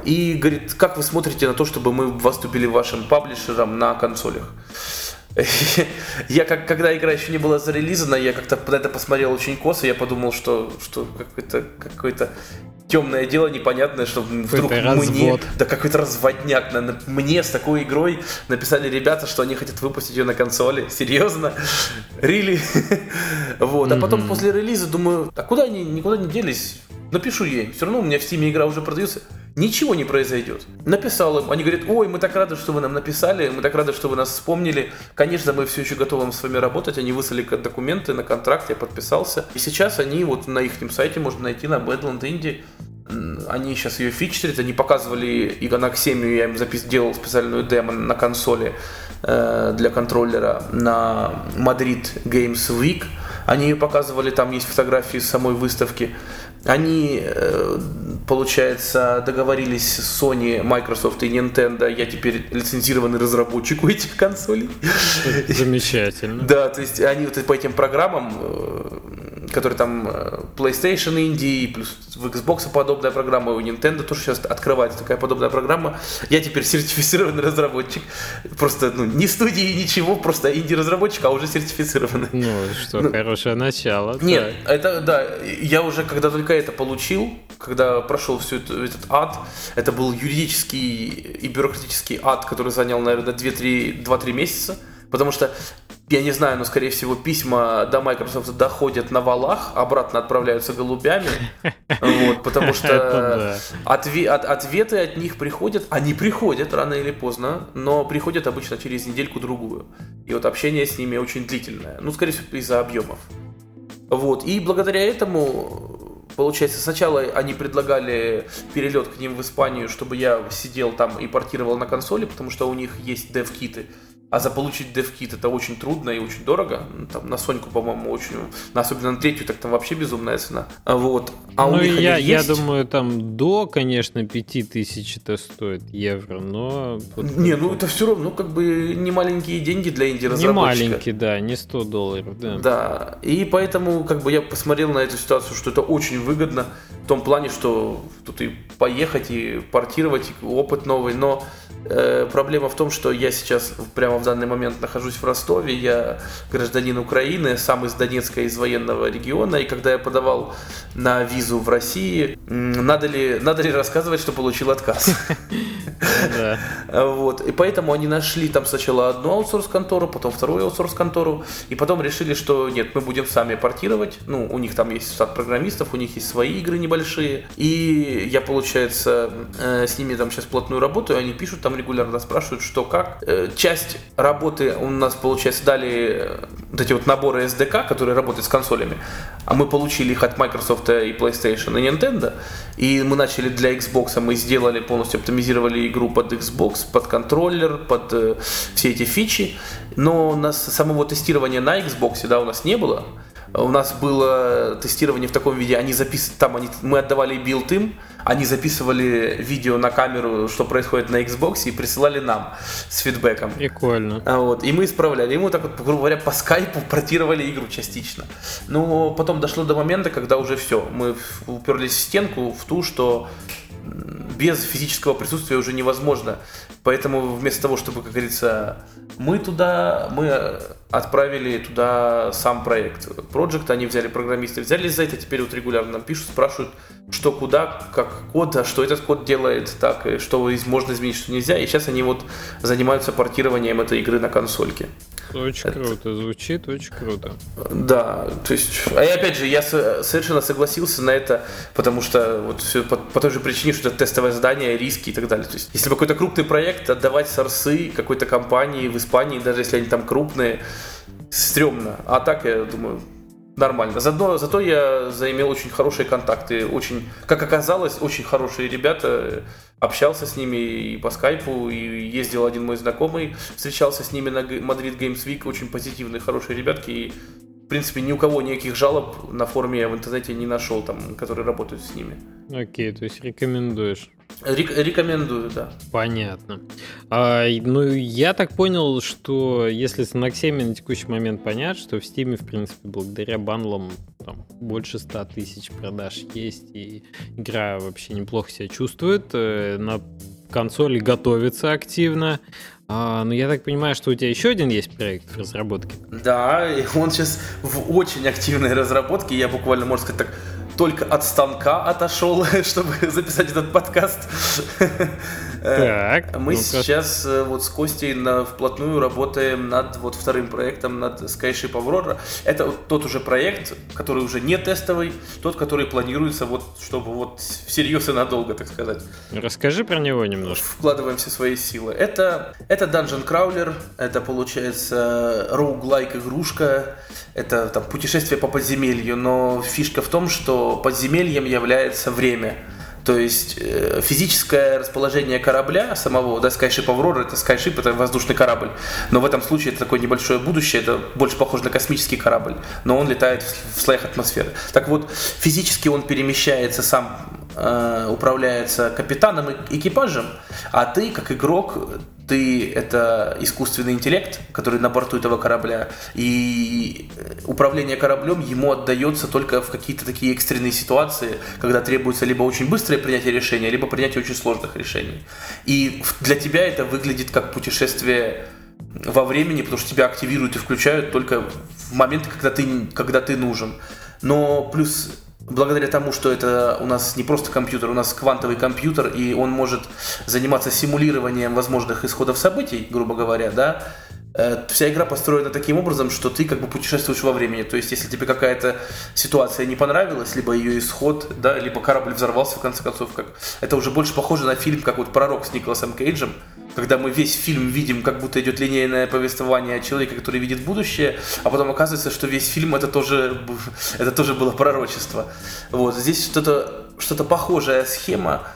B: И говорит, как вы смотрите на то, чтобы мы выступили вашим паблишером на консолях? Я как, когда игра еще не была зарелизана, я как-то на это посмотрел очень косо, я подумал, что, что какое-то какое темное дело непонятное, что вдруг мне, да какой-то разводняк, на, мне с такой игрой написали ребята, что они хотят выпустить ее на консоли, [laughs] серьезно, really, [laughs] вот, а потом после релиза думаю, а куда они никуда не делись, напишу ей, все равно у меня в Steam игра уже продается, Ничего не произойдет. Написал им, они говорят, ой, мы так рады, что вы нам написали, мы так рады, что вы нас вспомнили. Конечно, мы все еще готовы с вами работать. Они выслали документы на контракт, я подписался. И сейчас они вот на их сайте можно найти на Badland Indie. Они сейчас ее фичерят, они показывали и на Xemio, я им запис, делал специальную демо на консоли э, для контроллера на Madrid Games Week. Они ее показывали, там есть фотографии самой выставки. Они, э, получается, договорились с Sony, Microsoft и Nintendo. Я теперь лицензированный разработчик у этих консолей.
A: Замечательно.
B: Да, то есть они вот по этим программам э, который там э, PlayStation Indie, плюс в Xbox подобная программа, у Nintendo тоже сейчас открывается такая подобная программа. Я теперь сертифицированный разработчик. Просто, ну, не студии, ничего, просто инди-разработчик, а уже сертифицированный.
A: Ну, что, ну, хорошее начало.
B: Нет, так. это, да, я уже, когда только это получил, когда прошел всю эту, этот ад, это был юридический и бюрократический ад, который занял, наверное, 2-3 месяца, потому что я не знаю, но, скорее всего, письма до Microsoft доходят на валах, обратно отправляются голубями, вот, потому что отве- от- ответы от них приходят, они приходят рано или поздно, но приходят обычно через недельку-другую. И вот общение с ними очень длительное, ну, скорее всего, из-за объемов. Вот, и благодаря этому Получается, сначала они предлагали перелет к ним в Испанию, чтобы я сидел там и портировал на консоли, потому что у них есть дев-киты. А заполучить DevKit это очень трудно и очень дорого. Ну, там на Соньку, по-моему, очень... Особенно на третью, так там вообще безумная цена. А вот. А
A: ну, у них я, я думаю, там до, конечно, 5000 это стоит евро, но...
B: Не, ну это все равно, ну, как бы не маленькие деньги для инди-разработчика.
A: Не маленькие, да, не 100 долларов, да.
B: Да, и поэтому, как бы, я посмотрел на эту ситуацию, что это очень выгодно в том плане, что тут и поехать, и портировать, и опыт новый, но Э, проблема в том, что я сейчас прямо в данный момент нахожусь в Ростове, я гражданин Украины, сам из Донецка, из военного региона, и когда я подавал на визу в России, надо ли, надо ли рассказывать, что получил отказ? [laughs] Вот. И поэтому они нашли там сначала одну аутсорс-контору, потом вторую аутсорс-контору, и потом решили, что нет, мы будем сами портировать. Ну, у них там есть штат программистов, у них есть свои игры небольшие. И я, получается, э, с ними там сейчас плотную работаю, они пишут там регулярно спрашивают, что как. Э, часть работы у нас, получается, дали э, вот эти вот наборы SDK, которые работают с консолями, а мы получили их от Microsoft и PlayStation и Nintendo, и мы начали для Xbox, мы сделали, полностью оптимизировали игру под Xbox, под контроллер, под э, все эти фичи, но у нас самого тестирования на Xbox, да, у нас не было, у нас было тестирование в таком виде, они запис... там они... мы отдавали билд им, они записывали видео на камеру, что происходит на Xbox, и присылали нам с фидбэком.
A: Прикольно.
B: А вот, и мы исправляли. Мы так вот, грубо говоря, по скайпу [laughs] протировали игру частично. Но потом дошло до момента, когда уже все, мы уперлись в стенку, в ту, что без физического присутствия уже невозможно. Поэтому вместо того, чтобы, как говорится, мы туда, мы отправили туда сам проект. Project, они взяли программисты, взяли за это, теперь вот регулярно нам пишут, спрашивают, что куда, как код, а что этот код делает, так, и что можно изменить, что нельзя. И сейчас они вот занимаются портированием этой игры на консольке.
A: Очень это... круто, звучит очень круто.
B: Да, то есть, а и опять же, я совершенно согласился на это, потому что вот все по, по той же причине, что это тестовое задание, риски и так далее. То есть, если какой-то крупный проект отдавать сорсы какой-то компании в Испании, даже если они там крупные, стрёмно. А так, я думаю, нормально. Заодно, зато я заимел очень хорошие контакты, очень, как оказалось, очень хорошие ребята. Общался с ними и по скайпу, и ездил один мой знакомый, встречался с ними на Madrid Games Week, очень позитивные, хорошие ребятки, и в принципе, ни у кого никаких жалоб на форуме я в интернете не нашел, там, которые работают с ними.
A: Окей, то есть рекомендуешь.
B: Рек- рекомендую, да.
A: Понятно. А, ну, я так понял, что если с Noxemi на текущий момент понять, что в Steam, в принципе, благодаря бандлам там, больше 100 тысяч продаж есть, и игра вообще неплохо себя чувствует, э, на консоли готовится активно. А, ну, я так понимаю, что у тебя еще один есть проект в разработке.
B: Да, и он сейчас в очень активной разработке. Я буквально, можно сказать, так только от станка отошел, [laughs] чтобы записать этот подкаст. Так, Мы сейчас э, вот с Костей на, вплотную работаем над вот вторым проектом, над Skyship Aurora. Это вот тот уже проект, который уже не тестовый, тот, который планируется вот, чтобы вот всерьез и надолго, так сказать.
A: Расскажи про него немножко.
B: Вкладываем все свои силы. Это, это Dungeon Crawler, это получается roguelike игрушка, это там путешествие по подземелью, но фишка в том, что подземельем является время. То есть э, физическое расположение корабля самого, да, Skyship Aurora, это Skyship, это воздушный корабль. Но в этом случае это такое небольшое будущее, это больше похоже на космический корабль, но он летает в слоях атмосферы. Так вот, физически он перемещается сам э, управляется капитаном и экипажем, а ты, как игрок, ты это искусственный интеллект, который на борту этого корабля, и управление кораблем ему отдается только в какие-то такие экстренные ситуации, когда требуется либо очень быстрое принятие решения, либо принятие очень сложных решений. И для тебя это выглядит как путешествие во времени, потому что тебя активируют и включают только в моменты, когда ты, когда ты нужен. Но плюс благодаря тому, что это у нас не просто компьютер, у нас квантовый компьютер, и он может заниматься симулированием возможных исходов событий, грубо говоря, да, э, вся игра построена таким образом, что ты как бы путешествуешь во времени. То есть, если тебе какая-то ситуация не понравилась, либо ее исход, да, либо корабль взорвался, в конце концов, как... это уже больше похоже на фильм, как вот «Пророк» с Николасом Кейджем, когда мы весь фильм видим, как будто идет линейное повествование человека, который видит будущее, а потом оказывается, что весь фильм это тоже, это тоже было пророчество. Вот. Здесь что-то что похожая схема,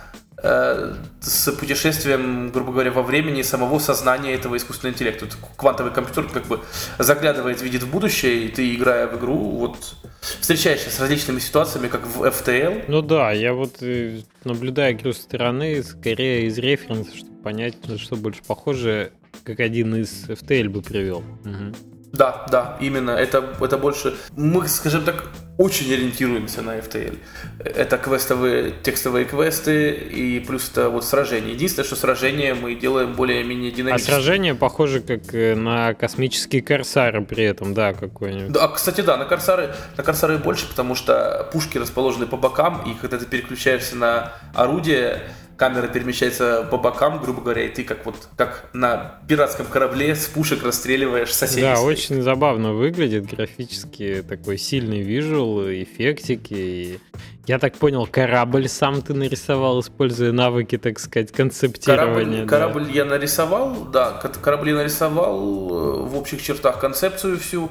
B: с путешествием, грубо говоря, во времени самого сознания этого искусственного интеллекта. Квантовый компьютер как бы заглядывает, видит в будущее, и ты, играя в игру, вот встречаешься с различными ситуациями, как в FTL.
A: Ну да, я вот э, наблюдаю игру со стороны, скорее из референса, чтобы понять, что больше похоже, как один из FTL бы привел. Угу.
B: Да, да, именно. Это, это больше... Мы, скажем так, очень ориентируемся на FTL. Это квестовые, текстовые квесты и плюс это вот сражения. Единственное, что сражения мы делаем более-менее динамично.
A: А сражения похожи как э, на космические корсары при этом, да, какой-нибудь.
B: Да, кстати, да, на корсары, на корсары больше, потому что пушки расположены по бокам, и когда ты переключаешься на орудие, камера перемещается по бокам, грубо говоря, и ты как вот как на пиратском корабле с пушек расстреливаешь соседей.
A: Да, очень забавно выглядит графически, такой сильный визуал, эффектики. И я так понял, корабль сам ты нарисовал, используя навыки, так сказать, концептирования.
B: Корабль, да. корабль я нарисовал, да, корабли нарисовал э, в общих чертах концепцию всю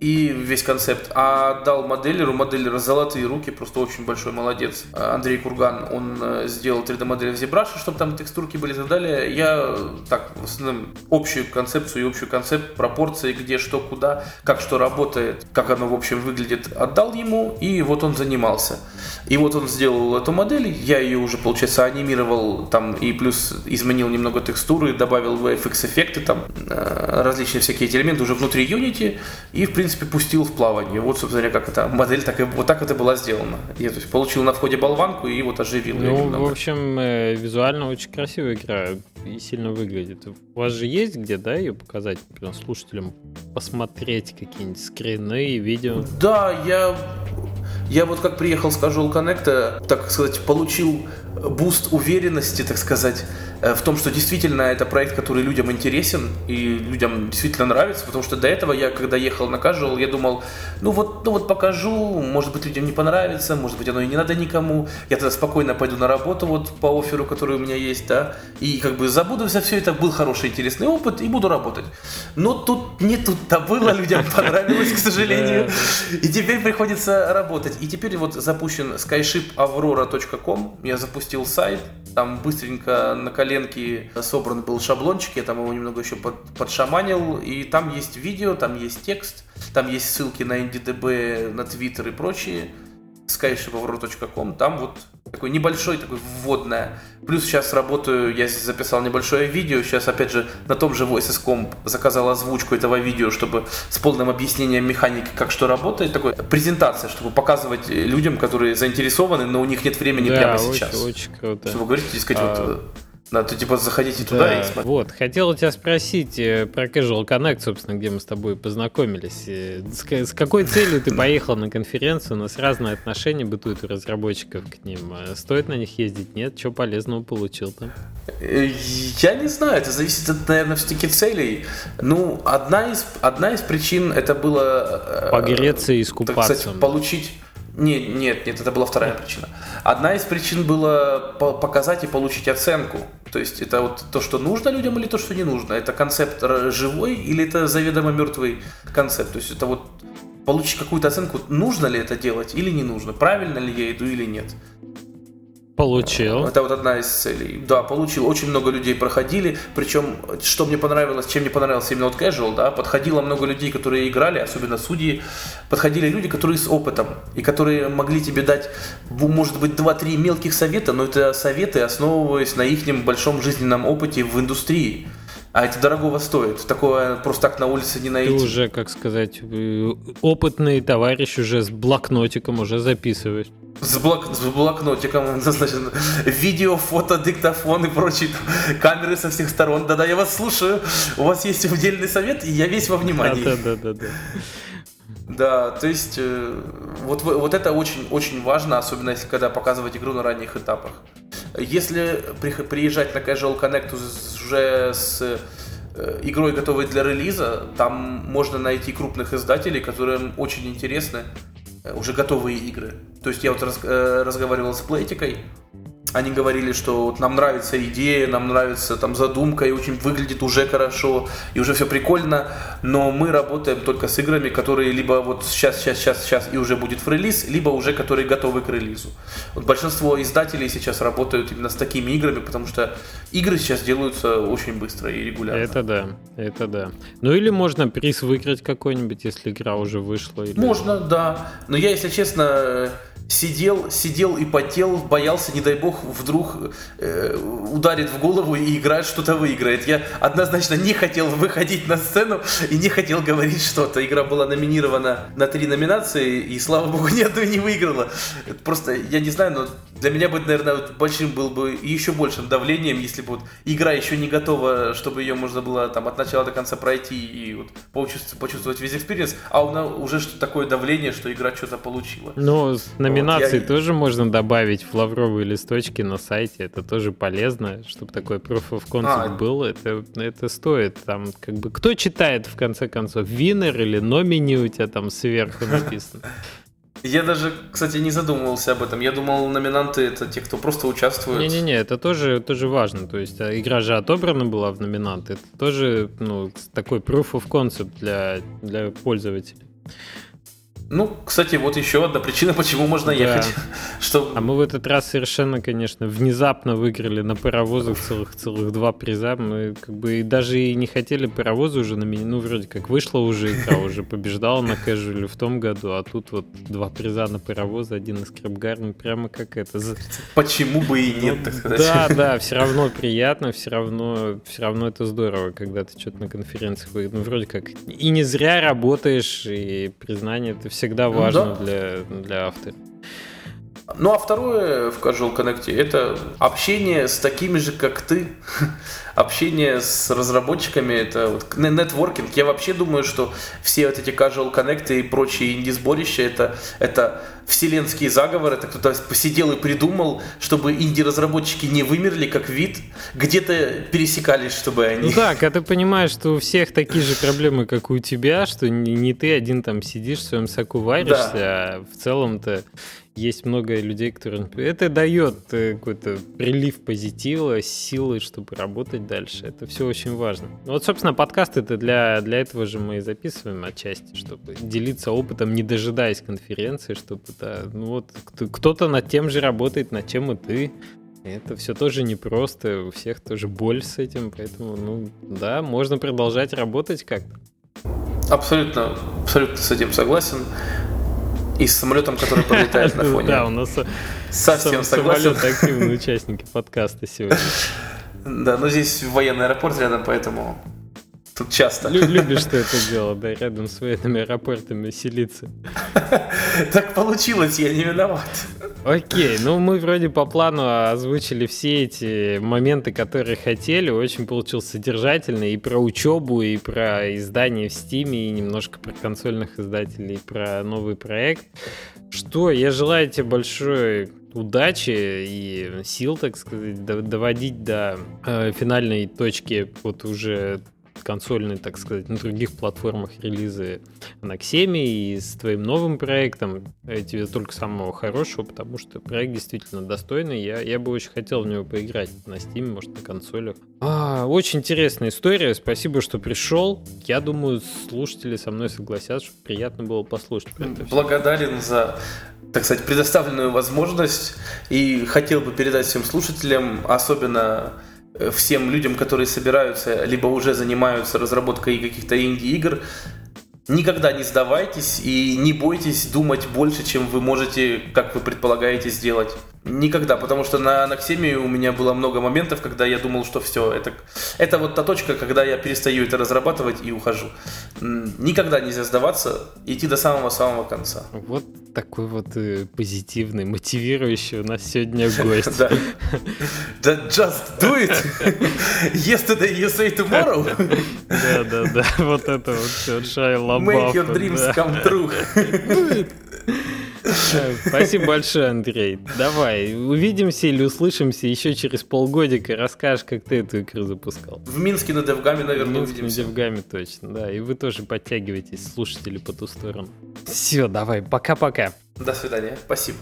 B: и весь концепт, а дал моделеру, моделлера золотые руки, просто очень большой молодец. Андрей Курган, он э, сделал 3D-модель в ZBrush, чтобы там текстурки были и так далее. Я так, в основном, общую концепцию и общий концепт, пропорции, где что, куда, как что работает, как оно, в общем, выглядит, отдал ему, и вот он занимался. И вот он сделал эту модель, я ее уже, получается, анимировал там и плюс изменил немного текстуры, добавил VFX эффекты, там э, различные всякие эти элементы уже внутри Unity, и, в принципе, пустил в плавание. Вот, собственно говоря, как эта модель так и, вот так это была сделана. Я то есть, получил на входе болванку и вот оживил
A: ну, ее в общем, э, визуально очень красивая игра и сильно выглядит. У вас же есть где, да, ее показать например, слушателям, посмотреть какие-нибудь скрины и видео?
B: Да, я я вот как приехал с Casual Connect, так сказать, получил буст уверенности, так сказать, Э, в том, что действительно это проект, который людям интересен и людям действительно нравится, потому что до этого я, когда ехал на Casual, я думал, ну вот, ну вот покажу, может быть людям не понравится, может быть оно и не надо никому, я тогда спокойно пойду на работу вот по оферу, который у меня есть, да, и как бы забуду за все это, был хороший, интересный опыт и буду работать. Но тут не тут-то было, людям [laughs] понравилось, к сожалению, и теперь приходится работать. И теперь вот запущен skyship.aurora.com, я запустил сайт, там быстренько на коленке собран был шаблончик, я там его немного еще под, подшаманил, и там есть видео, там есть текст, там есть ссылки на NDDB, на Twitter и прочие skyshipavro.com, там вот такой небольшой, такой вводное. Плюс сейчас работаю, я записал небольшое видео, сейчас опять же на том же Voices.com заказал озвучку этого видео, чтобы с полным объяснением механики, как что работает, такой презентация, чтобы показывать людям, которые заинтересованы, но у них нет времени да, прямо очень, сейчас.
A: очень круто.
B: Чтобы говорить, сказать, а... вот надо типа заходите да. туда и смотреть.
A: Вот, хотел у тебя спросить э, про Casual Connect, собственно, где мы с тобой познакомились. Э, с, какой целью ты поехал на конференцию? У нас разные отношения бытуют у разработчиков к ним. А стоит на них ездить? Нет? Что полезного получил там?
B: Э, я не знаю, это зависит от, наверное, все-таки целей. Ну, одна из, одна из причин это было...
A: Погреться и искупаться. Так сказать,
B: получить нет, нет, нет, это была вторая причина. Одна из причин была показать и получить оценку. То есть это вот то, что нужно людям или то, что не нужно. Это концепт живой или это заведомо мертвый концепт. То есть это вот получить какую-то оценку, нужно ли это делать или не нужно, правильно ли я иду или нет.
A: Получил.
B: Это вот одна из целей. Да, получил. Очень много людей проходили. Причем, что мне понравилось, чем мне понравился именно вот casual, да, подходило много людей, которые играли, особенно судьи. Подходили люди, которые с опытом. И которые могли тебе дать, может быть, 2-3 мелких совета, но это советы, основываясь на их большом жизненном опыте в индустрии. А это дорогого стоит. Такое просто так на улице не найти.
A: Ты уже, как сказать, э, опытный товарищ уже с блокнотиком уже записывает.
B: С, блок, с блокнотиком, [laughs] значит, видео, фото, диктофон и прочие там, камеры со всех сторон. Да-да, я вас слушаю. У вас есть удельный совет, и я весь во внимании.
A: Да-да-да.
B: Да, то есть э, вот, вот это очень, очень важно, особенно если когда показывать игру на ранних этапах. Если при, приезжать на Casual Connect уже с э, игрой, готовой для релиза, там можно найти крупных издателей, которым очень интересны уже готовые игры. То есть я вот раз, э, разговаривал с Плейтикой, они говорили, что вот нам нравится идея, нам нравится там задумка, и очень выглядит уже хорошо, и уже все прикольно, но мы работаем только с играми, которые либо вот сейчас, сейчас, сейчас, сейчас и уже будет в релиз, либо уже которые готовы к релизу. Вот большинство издателей сейчас работают именно с такими играми, потому что игры сейчас делаются очень быстро и регулярно.
A: Это да, это да. Ну или можно приз выиграть какой-нибудь, если игра уже вышла. Или...
B: Можно, да. Но я, если честно, сидел, сидел и потел, боялся, не дай бог, вдруг э, ударит в голову и играет, что-то выиграет. Я однозначно не хотел выходить на сцену и не хотел говорить что-то. Игра была номинирована на три номинации, и, слава богу, [laughs] ни одной не выиграла. Просто, я не знаю, но для меня бы, наверное, вот большим был бы еще большим давлением, если бы вот игра еще не готова, чтобы ее можно было там от начала до конца пройти и вот почувствовать, почувствовать весь experience, а у уже что такое давление, что игра что-то получила.
A: Ну, номинации вот, я... тоже можно добавить в лавровые листочки на сайте, это тоже полезно, чтобы такой proof of concept а, был, это, это стоит. Там как бы кто читает в конце концов, винер или номини у тебя там сверху написано. [laughs]
B: Я даже, кстати, не задумывался об этом. Я думал, номинанты это те, кто просто участвует.
A: Не-не-не, это тоже, тоже важно. То есть а, игра же отобрана была в номинанты. Это тоже ну, такой proof of concept для, для пользователей.
B: Ну, кстати, вот еще одна причина, почему можно да. ехать. [laughs]
A: Что... А мы в этот раз совершенно, конечно, внезапно выиграли на паровозах целых, целых два приза. Мы как бы даже и не хотели паровозы уже на меня. Ну, вроде как вышла уже игра, уже побеждала на кэжуале в том году, а тут вот два приза на паровозы, один из Крэпгарн, прямо как это.
B: Почему бы и нет,
A: ну, так сказать. Да, [laughs] да, все равно приятно, все равно, все равно это здорово, когда ты что-то на конференциях, ну, вроде как и не зря работаешь, и признание это всегда ну важно ну, да. для, для автора.
B: Ну а второе в Casual Connect это общение с такими же, как ты. [laughs] общение с разработчиками, это вот нетворкинг. Я вообще думаю, что все вот эти Casual Connect и прочие инди-сборища это, это вселенский заговор, это кто-то посидел и придумал, чтобы инди-разработчики не вымерли как вид, где-то пересекались, чтобы они...
A: Ну да, когда ты понимаешь, что у всех такие же проблемы, как у тебя, что не, ты один там сидишь, в своем соку варишься, да. а в целом-то есть много людей, которые... Это дает э, какой-то прилив позитива, силы, чтобы работать дальше. Это все очень важно. Вот, собственно, подкаст это для, для этого же мы и записываем отчасти, чтобы делиться опытом, не дожидаясь конференции, чтобы да, ну вот кто-то над тем же работает, над чем и ты. Это все тоже непросто, у всех тоже боль с этим, поэтому, ну, да, можно продолжать работать как-то.
B: Абсолютно, абсолютно с этим согласен. И с самолетом, который пролетает [laughs] на фоне.
A: Да, у нас совсем согласен. Самолет активные участники подкаста сегодня. [laughs]
B: Да, но здесь военный аэропорт рядом, поэтому тут часто.
A: Любишь ты это дело, да, рядом с военными аэропортами селиться. [laughs]
B: Так получилось, я не виноват.
A: Окей, ну мы вроде по плану озвучили все эти моменты, которые хотели. Очень получился содержательный и про учебу, и про издание в Стиме, и немножко про консольных издателей, и про новый проект. Что, я желаю тебе большой удачи и сил, так сказать, доводить до э, финальной точки вот уже консольные, так сказать, на других платформах релизы на Xemi и с твоим новым проектом. Я тебе только самого хорошего, потому что проект действительно достойный. Я, я бы очень хотел в него поиграть на Steam, может, на консолях. А, очень интересная история. Спасибо, что пришел. Я думаю, слушатели со мной согласятся, что приятно было послушать.
B: Благодарен за так сказать, предоставленную возможность и хотел бы передать всем слушателям, особенно всем людям, которые собираются, либо уже занимаются разработкой каких-то инди-игр, Никогда не сдавайтесь и не бойтесь думать больше, чем вы можете, как вы предполагаете, сделать. Никогда, потому что на Анаксеме у меня было много моментов, когда я думал, что все, это, это вот та точка, когда я перестаю это разрабатывать и ухожу. Никогда нельзя сдаваться, идти до самого-самого конца.
A: Вот такой вот э, позитивный, мотивирующий у нас сегодня гость. [laughs]
B: Да. Just do it! Yesterday you say tomorrow!
A: Да, да, да, вот это вот все, Шайа
B: Make your dreams come true! [laughs] [laughs]
A: Спасибо большое, Андрей. Давай, увидимся или услышимся еще через полгодика. Расскажешь, как ты эту игру запускал.
B: В Минске на DevGAMM е, наверное,
A: В Минске увидимся. на DevGAMM е точно, да. И вы тоже подтягивайтесь, слушатели по ту сторону. Все, давай, пока-пока.
B: До свидания. Спасибо.